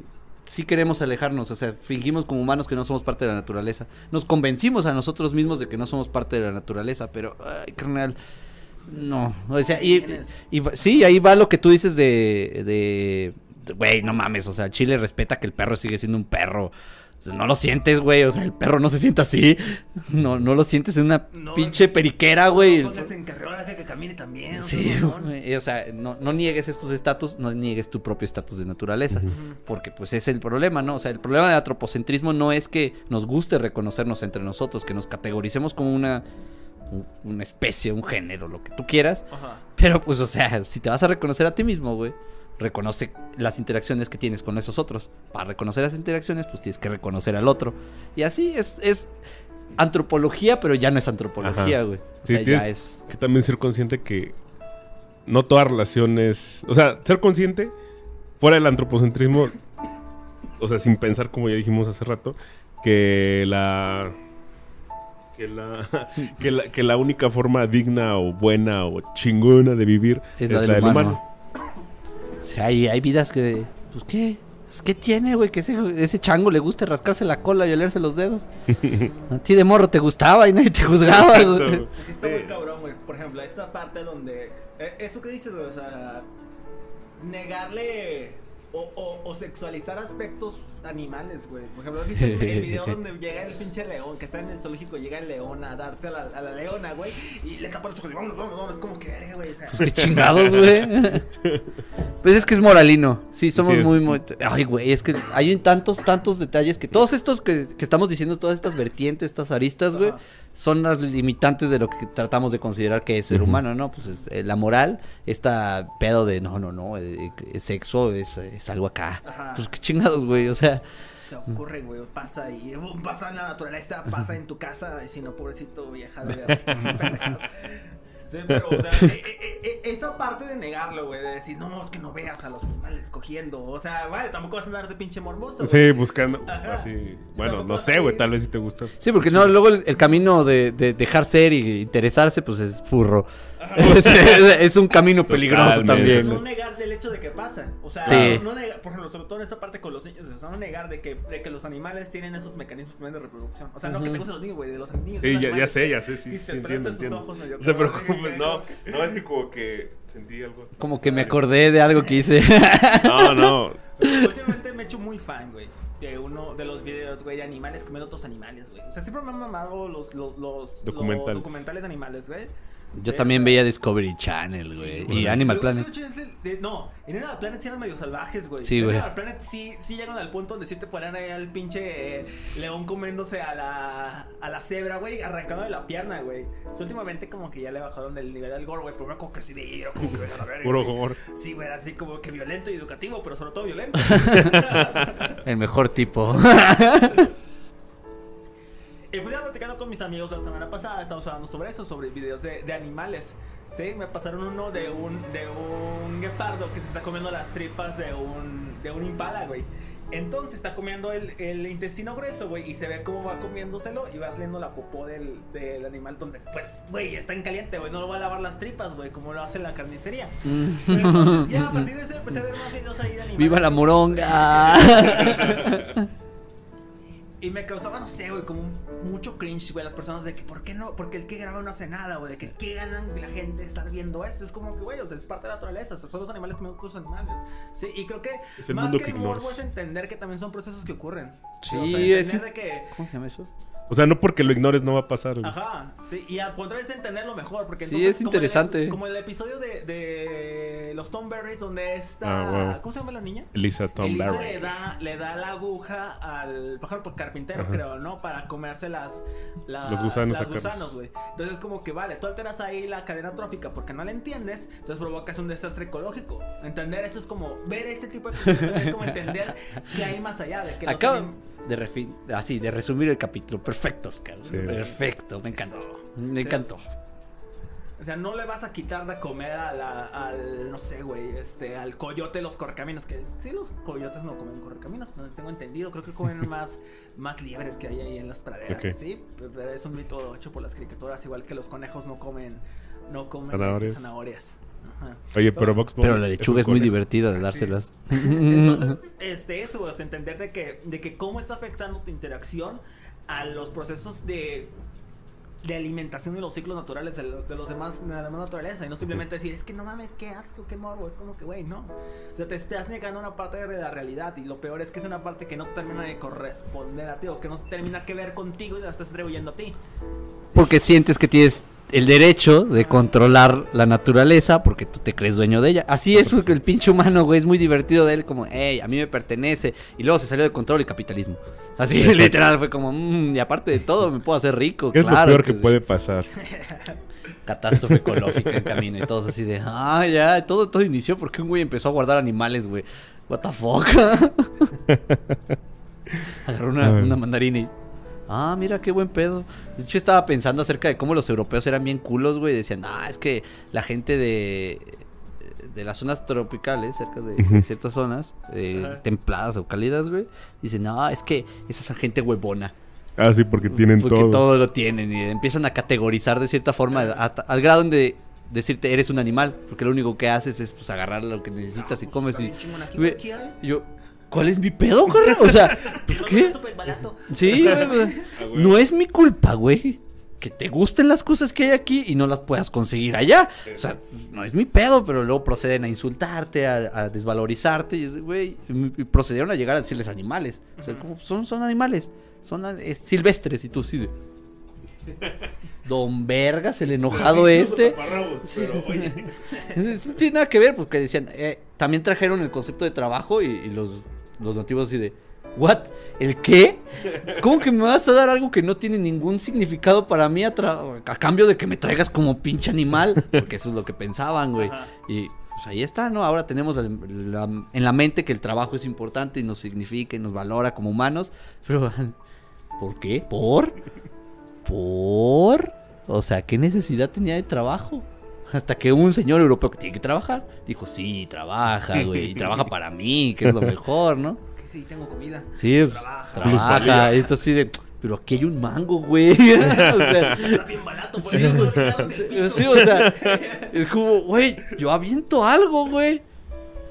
sí queremos alejarnos. O sea, fingimos como humanos que no somos parte de la naturaleza. Nos convencimos a nosotros mismos de que no somos parte de la naturaleza, pero, ay, carnal. No, o sea, y, sí, ahí va lo que tú dices de, de, güey, no mames, o sea, Chile respeta que el perro sigue siendo un perro. O sea, no lo sientes, güey, o sea, el perro no se siente así. No, no lo sientes en una No, pinche periquera, güey. No pongas en carrera, deja que camine también. no Sí, güey, o sea, no, no niegues estos estatus, no niegues tu propio estatus de naturaleza, porque pues es el problema, ¿no? O sea, el problema del antropocentrismo no es que nos guste reconocernos entre nosotros, que nos categoricemos como una, un- una especie, un género, lo que tú quieras, Ajá. pero pues, o sea, si te vas a reconocer a ti mismo, güey, reconoce las interacciones que tienes con esos otros. Para reconocer las interacciones, pues tienes que reconocer al otro. Y así es, es antropología, pero ya no es antropología, Ajá. güey. O Sí, sea, ya es... Que también ser consciente que no todas relaciones. O sea, ser consciente fuera del antropocentrismo. O sea, sin pensar, como ya dijimos hace rato, que la. Que la, que la, que la única forma digna o buena o chingona de vivir Es la del humano. O sea, hay, hay vidas que. Pues qué. ¿Qué tiene, güey? Que ese, ese chango le guste rascarse la cola y olerse los dedos. A ti de morro te gustaba y nadie te juzgaba, güey. está muy Sí. cabrón, güey. Por ejemplo, esta parte donde. eh, Eso que dices, güey, o sea. Negarle. O, o, o sexualizar aspectos animales, güey. Por ejemplo, ¿viste el, video donde llega el pinche león, que está en el zoológico, llega el león a darse a la, a la leona, güey, y le tapa los ojos y vámonos, vámonos, vámonos, como que, verga, güey, o sea. Pues qué chingados, güey. Pues es que es moralino. Sí, somos Sí, es- muy, muy. Ay, güey, es que hay tantos, tantos detalles que todos estos que, que estamos diciendo, todas estas vertientes, estas aristas, güey, son las limitantes de lo que tratamos de considerar que es ser humano, ¿no? Pues es, eh, la moral, esta pedo de no, no, no, eh, eh, sexo es, es algo acá. Ajá. Pues qué chingados, güey, o sea. Se ocurre, güey, pasa y pasa en la naturaleza, pasa en tu casa, y si no, pobrecito vieja de pendejadas. Sí, pero, o sea, e- e- e- esa parte de negarlo, güey, de decir, no, es que no veas a los animales cogiendo. O sea, vale, tampoco vas a andar de pinche morboso, güey. Sí, buscando. Ajá. Así. Bueno, no sé, güey. Tal vez si te gusta. Sí, porque no, luego el, el camino de, de dejar ser y interesarse, pues es furro. es, es un camino peligroso también. no negar del hecho de que pasa. O sea, Sí. no, no negar, por ejemplo, sobre todo en esta parte con los niños, o sea, no negar de que, de que los animales tienen esos mecanismos también de reproducción. O sea, no que te gusten los niños, güey, de los niños. Sí, son ya, ya sé, ya sé, sí, sí, pero entiendo, en tus entiendo. ojos, medio No te como- preocupes, no, no, es que como que sentí algo. Como que me acordé de algo que hice. No, no, Últimamente me he hecho muy fan, güey. De uno de los videos, güey, de animales comiendo otros animales, güey. O sea, siempre me han mamado los, los, los, Documentales. los documentales animales, güey. Yo Sí, también veía Discovery Channel, güey. sí, y. Animal Planet. sí, es el de- no, en Animal Planet sí eran medio salvajes, güey. Sí, En güey. Animal Planet sí, sí llegan al punto donde sí te ponen ahí al pinche eh, león comiéndose a la, a la cebra, güey, arrancando de la pierna, güey. Últimamente como que ya le bajaron el nivel al gore, güey, pero me acuerdo que sí, era como que ves a la verga, puro humor. Sí, güey, era así como que violento y educativo, pero sobre todo violento. El mejor tipo. Y pues ya platicando con mis amigos la semana pasada, estamos hablando sobre eso, sobre videos de, de animales. Sí, me pasaron uno de un, de un guepardo que se está comiendo las tripas de un, de un impala, güey. Entonces está comiendo el, el intestino grueso, güey, y se ve cómo va comiéndoselo y va saliendo la popó del, del animal donde, pues, güey, está en caliente, güey, no lo va a lavar las tripas, güey, como lo hace en la carnicería. Entonces ya a partir de eso empecé a ver más videos ahí de animales. ¡Viva la moronga! Y me causaba, no sé, güey, como mucho cringe, güey, las personas de que, ¿por qué no? Porque el que graba no hace nada, güey, de que, ¿qué ganan la gente de estar viendo esto? Es como que, güey, o sea, es parte de la naturaleza, o sea, son los animales comiendo otros animales. Sí, y creo que Es el más mundo que, que el morbo es entender que también son procesos que ocurren. Sí, o sea, es- de que, ¿Cómo se llama eso? O sea, no porque lo ignores no va a pasar. güey. Ajá, sí, y al contrario es entenderlo mejor, porque Sí, entonces, es como el- interesante. Como el, episodio de, de los Tom Berries donde está, Ah. ¿cómo se llama la niña? Elisa Tom Elisa le da, le da la aguja al pájaro carpintero, Ajá. creo, ¿no? Para comerse las, la- Los gusanos, las gusanos, güey. Entonces es como que vale, tú alteras ahí la cadena trófica porque no la entiendes, entonces provocas un desastre ecológico. Entender esto es como ver este tipo de cosas es como entender que hay más allá de que los Acabas anim- de, refi- así, de resumir el capítulo. Perfecto, Oscar. Sí. Perfecto, me encantó. Eso. Me encantó. O sea, no le vas a quitar de comer a la- al, no sé, güey, este, al coyote los correcaminos. Que sí, los coyotes no comen correcaminos, no tengo entendido. Creo que comen más, más liebres que hay ahí en las praderas, Ok. sí. Pero es un mito hecho por las criaturas, igual que los conejos no comen, no comen este, Zanahorias. zanahorias. Ajá. Oye, pero Vox Bunny Pero la lechuga es, muy divertida de dárselas. Entonces, este, eso, es entender de que, de que cómo está afectando tu interacción a los procesos de, de alimentación y los ciclos naturales de, lo- de los demás, de la demás naturaleza. Y no simplemente decir, es que no mames, qué asco, qué morbo. Es como que, güey, no. O sea, te estás negando una parte de la realidad. Y lo peor es que es una parte que no termina de corresponder a ti o que no termina que ver contigo y la estás atribuyendo a ti. Porque sientes que tienes el derecho de controlar la naturaleza porque tú te crees dueño de ella. Así es porque el pinche humano, güey, es muy divertido de él, como, hey, a mí me pertenece. Y luego se salió de control el capitalismo. Así, Exacto. literal, fue como, "Mm, y aparte de todo, me puedo hacer rico. ¿Qué es claro lo peor que sí". puede pasar? Catástrofe ecológica en camino y todos así de, ah, ya, todo, todo inició porque un güey empezó a guardar animales, güey. What the fuck. Agarró una, una mandarina y, ah, mira qué buen pedo. De hecho, estaba pensando acerca de cómo los europeos eran bien culos, güey. Decían, ah, es que la gente de, de las zonas tropicales, cerca de, ciertas zonas, eh, templadas o cálidas, güey, dicen, no, es que esa es esa gente huevona. Ah, sí, porque tienen Porque todo. todo lo tienen y empiezan a categorizar de cierta forma hasta- al grado de decirte eres un animal, porque lo único que haces es pues agarrar lo que necesitas y No, pues, comes y, y yo, ¿cuál es mi pedo, carnal? O sea, pues qué? Sí, güey, Ah, güey. no es mi culpa, güey. Que te gusten las cosas que hay aquí y no las puedas conseguir allá. O sea, no es mi pedo, pero luego proceden a insultarte, a, a desvalorizarte. Y, güey, y procedieron a llegar a decirles animales. O sea, como son, son animales. Son silvestres. Y tú sí. Don Vergas, el enojado este. Pero, oye. Es- No tiene nada que ver porque decían, eh, también trajeron el concepto de trabajo y, y los, los nativos así de, ¿what? ¿El qué? ¿Cómo que me vas a dar algo que no tiene ningún significado para mí a, cambio de que me traigas como pinche animal? Porque eso es lo que pensaban, güey. Ajá. Y pues ahí está, ¿no? Ahora tenemos la- la- en la mente que el trabajo es importante y nos significa y nos valora como humanos, pero ¿por qué? ¿Por? ¿Por? O sea, ¿qué necesidad tenía de trabajo? Hasta que un señor europeo que tiene que trabajar dijo, sí, trabaja, güey, y trabaja para mí, que es lo mejor, ¿no? Que sí, tengo comida. Sí, Trabaja. trabaja. Y esto así de, pero aquí hay un mango, güey. o sea, Está bien barato, por ejemplo. Sí, o sea, es como, güey, yo aviento algo, güey.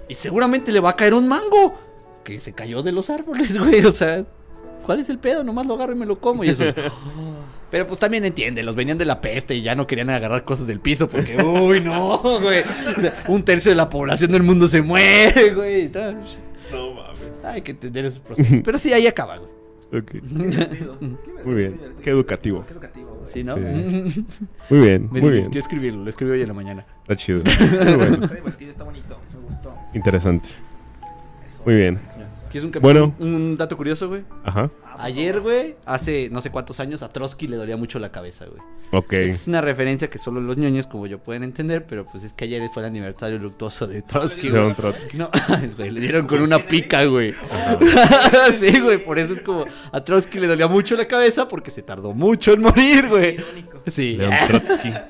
Y seguramente le va a caer un mango que se cayó de los árboles, güey. O sea, ¿cuál es el pedo? Nomás lo agarro y me lo como. Y eso. Pero pues también entiende, los venían de la peste y ya no querían agarrar cosas del piso porque, uy, no, güey. Un tercio de la población del mundo se muere, güey. y tal. No mames. Hay que entender esos procesos. Pero sí, ahí acaba, güey. Ok. Qué divertido, qué divertido, Muy bien. divertido. Qué educativo. Qué educativo, güey. Sí, ¿no? Sí. Muy bien, Me muy divirtió bien. escribirlo, lo escribí hoy en la mañana. Está chido. Muy bueno. Está divertido, está bonito. Me gustó. Interesante. Eso, Muy bien. eso, eso. ¿Quieres un, Bueno. un dato curioso, güey? Ajá. Ah, por Ayer, güey, hace no sé cuántos años, a Trotsky le dolía mucho la cabeza, güey. Ok. Esta es una referencia que solo los ñoños, como yo, pueden entender, pero pues es que ayer fue el aniversario luctuoso de Trotsky, güey. León Trotsky. No, güey, le dieron con una pica, güey. sí, güey, por eso es como a Trotsky le dolía mucho la cabeza porque se tardó mucho en morir, güey. Sí. León Trotsky.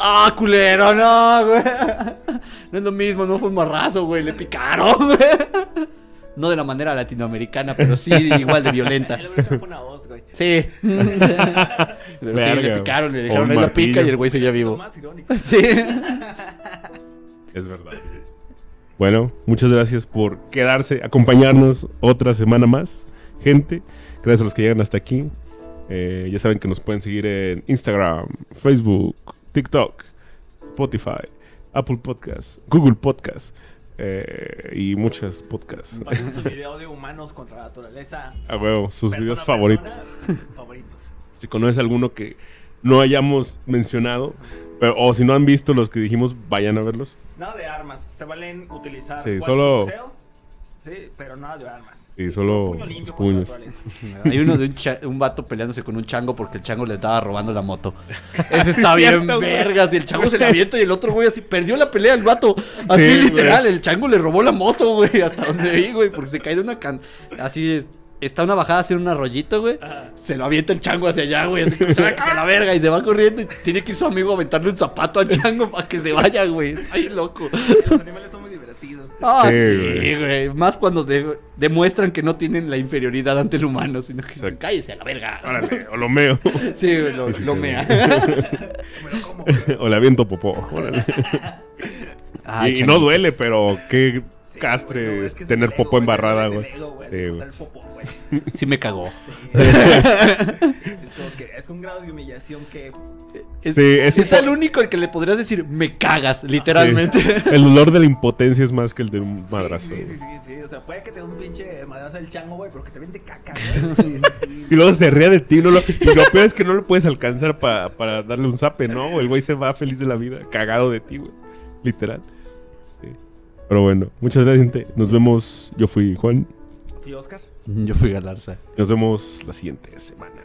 Ah, culero, no, güey. No es lo mismo, no fue un marrazo, güey, le picaron, güey. No de la manera latinoamericana, pero sí igual de violenta. El hombre fue una voz, güey. Sí. Pero sí, le picaron, le dejaron ahí la pica y el güey seguía Lo vivo. más irónico. Sí. Es verdad. Bueno, muchas gracias por quedarse, acompañarnos otra semana más. Gente, gracias a los que llegan hasta aquí. Eh, ya saben que nos pueden seguir en Instagram, Facebook, TikTok, Spotify, Apple Podcasts, Google Podcasts eh, y muchas podcasts. Pasen su video de humanos contra la naturaleza. A huevo, sus persona videos favoritos. persona, favoritos. Si conoces alguno que no hayamos mencionado, pero, o si no han visto los que dijimos, vayan a verlos. Nada de armas. Se valen utilizar. Sí, solo- boxeo, Sí, pero nada de armas. Sí, solo puño tus limpio puños. Hay uno de un, cha- un vato peleándose con un chango porque el chango le estaba robando la moto. Ese está bien vergas. Y el chango se le avienta y el otro güey así perdió la pelea el vato. Así Sí, literal, el chango le robó la moto, güey. Hasta donde vi, güey. Porque se cae de una can. Así es. Está una bajada así en un arroyito, güey. Ajá. Se lo avienta el chango hacia allá, güey. Así que se va que se la verga y se va corriendo. Y tiene que ir su amigo a aventarle un zapato al chango para que se vaya, güey. Está bien loco. Los animales son. Ah, Sí, sí, güey. Más cuando de- demuestran que no tienen la inferioridad ante el humano, sino que Exacto. cállese a la verga. Órale, o lo meo. Sí, güey, lo, Sí, lo sí. mea. Me lo como. o le aviento popó. Órale. Ay, y, y no duele, pero qué Sí, castre güey, no, es que es tener güey, embarrada, güey. Sí, el. Sí me cagó. Sí. es como que es un grado de humillación que Es, Sí, es es un- el único al que le podrías decir, me cagas, literalmente. Sí. El dolor de la impotencia es más que el de un madrazo. Sí, sí, güey. sí, sí, sí. O sea, puede que te dé un pinche madrazo del chango, güey, pero que te vende caca, güey. Sí, sí, sí. Y luego se ríe de ti. No lo, y lo peor es que no lo puedes alcanzar pa- para darle un zape, ¿no? El güey se va feliz de la vida, cagado de ti, güey. Literal. Pero bueno, muchas gracias, gente. Nos vemos. Yo fui Juan. Fui Oscar. Yo fui Galarza. Nos vemos la siguiente semana.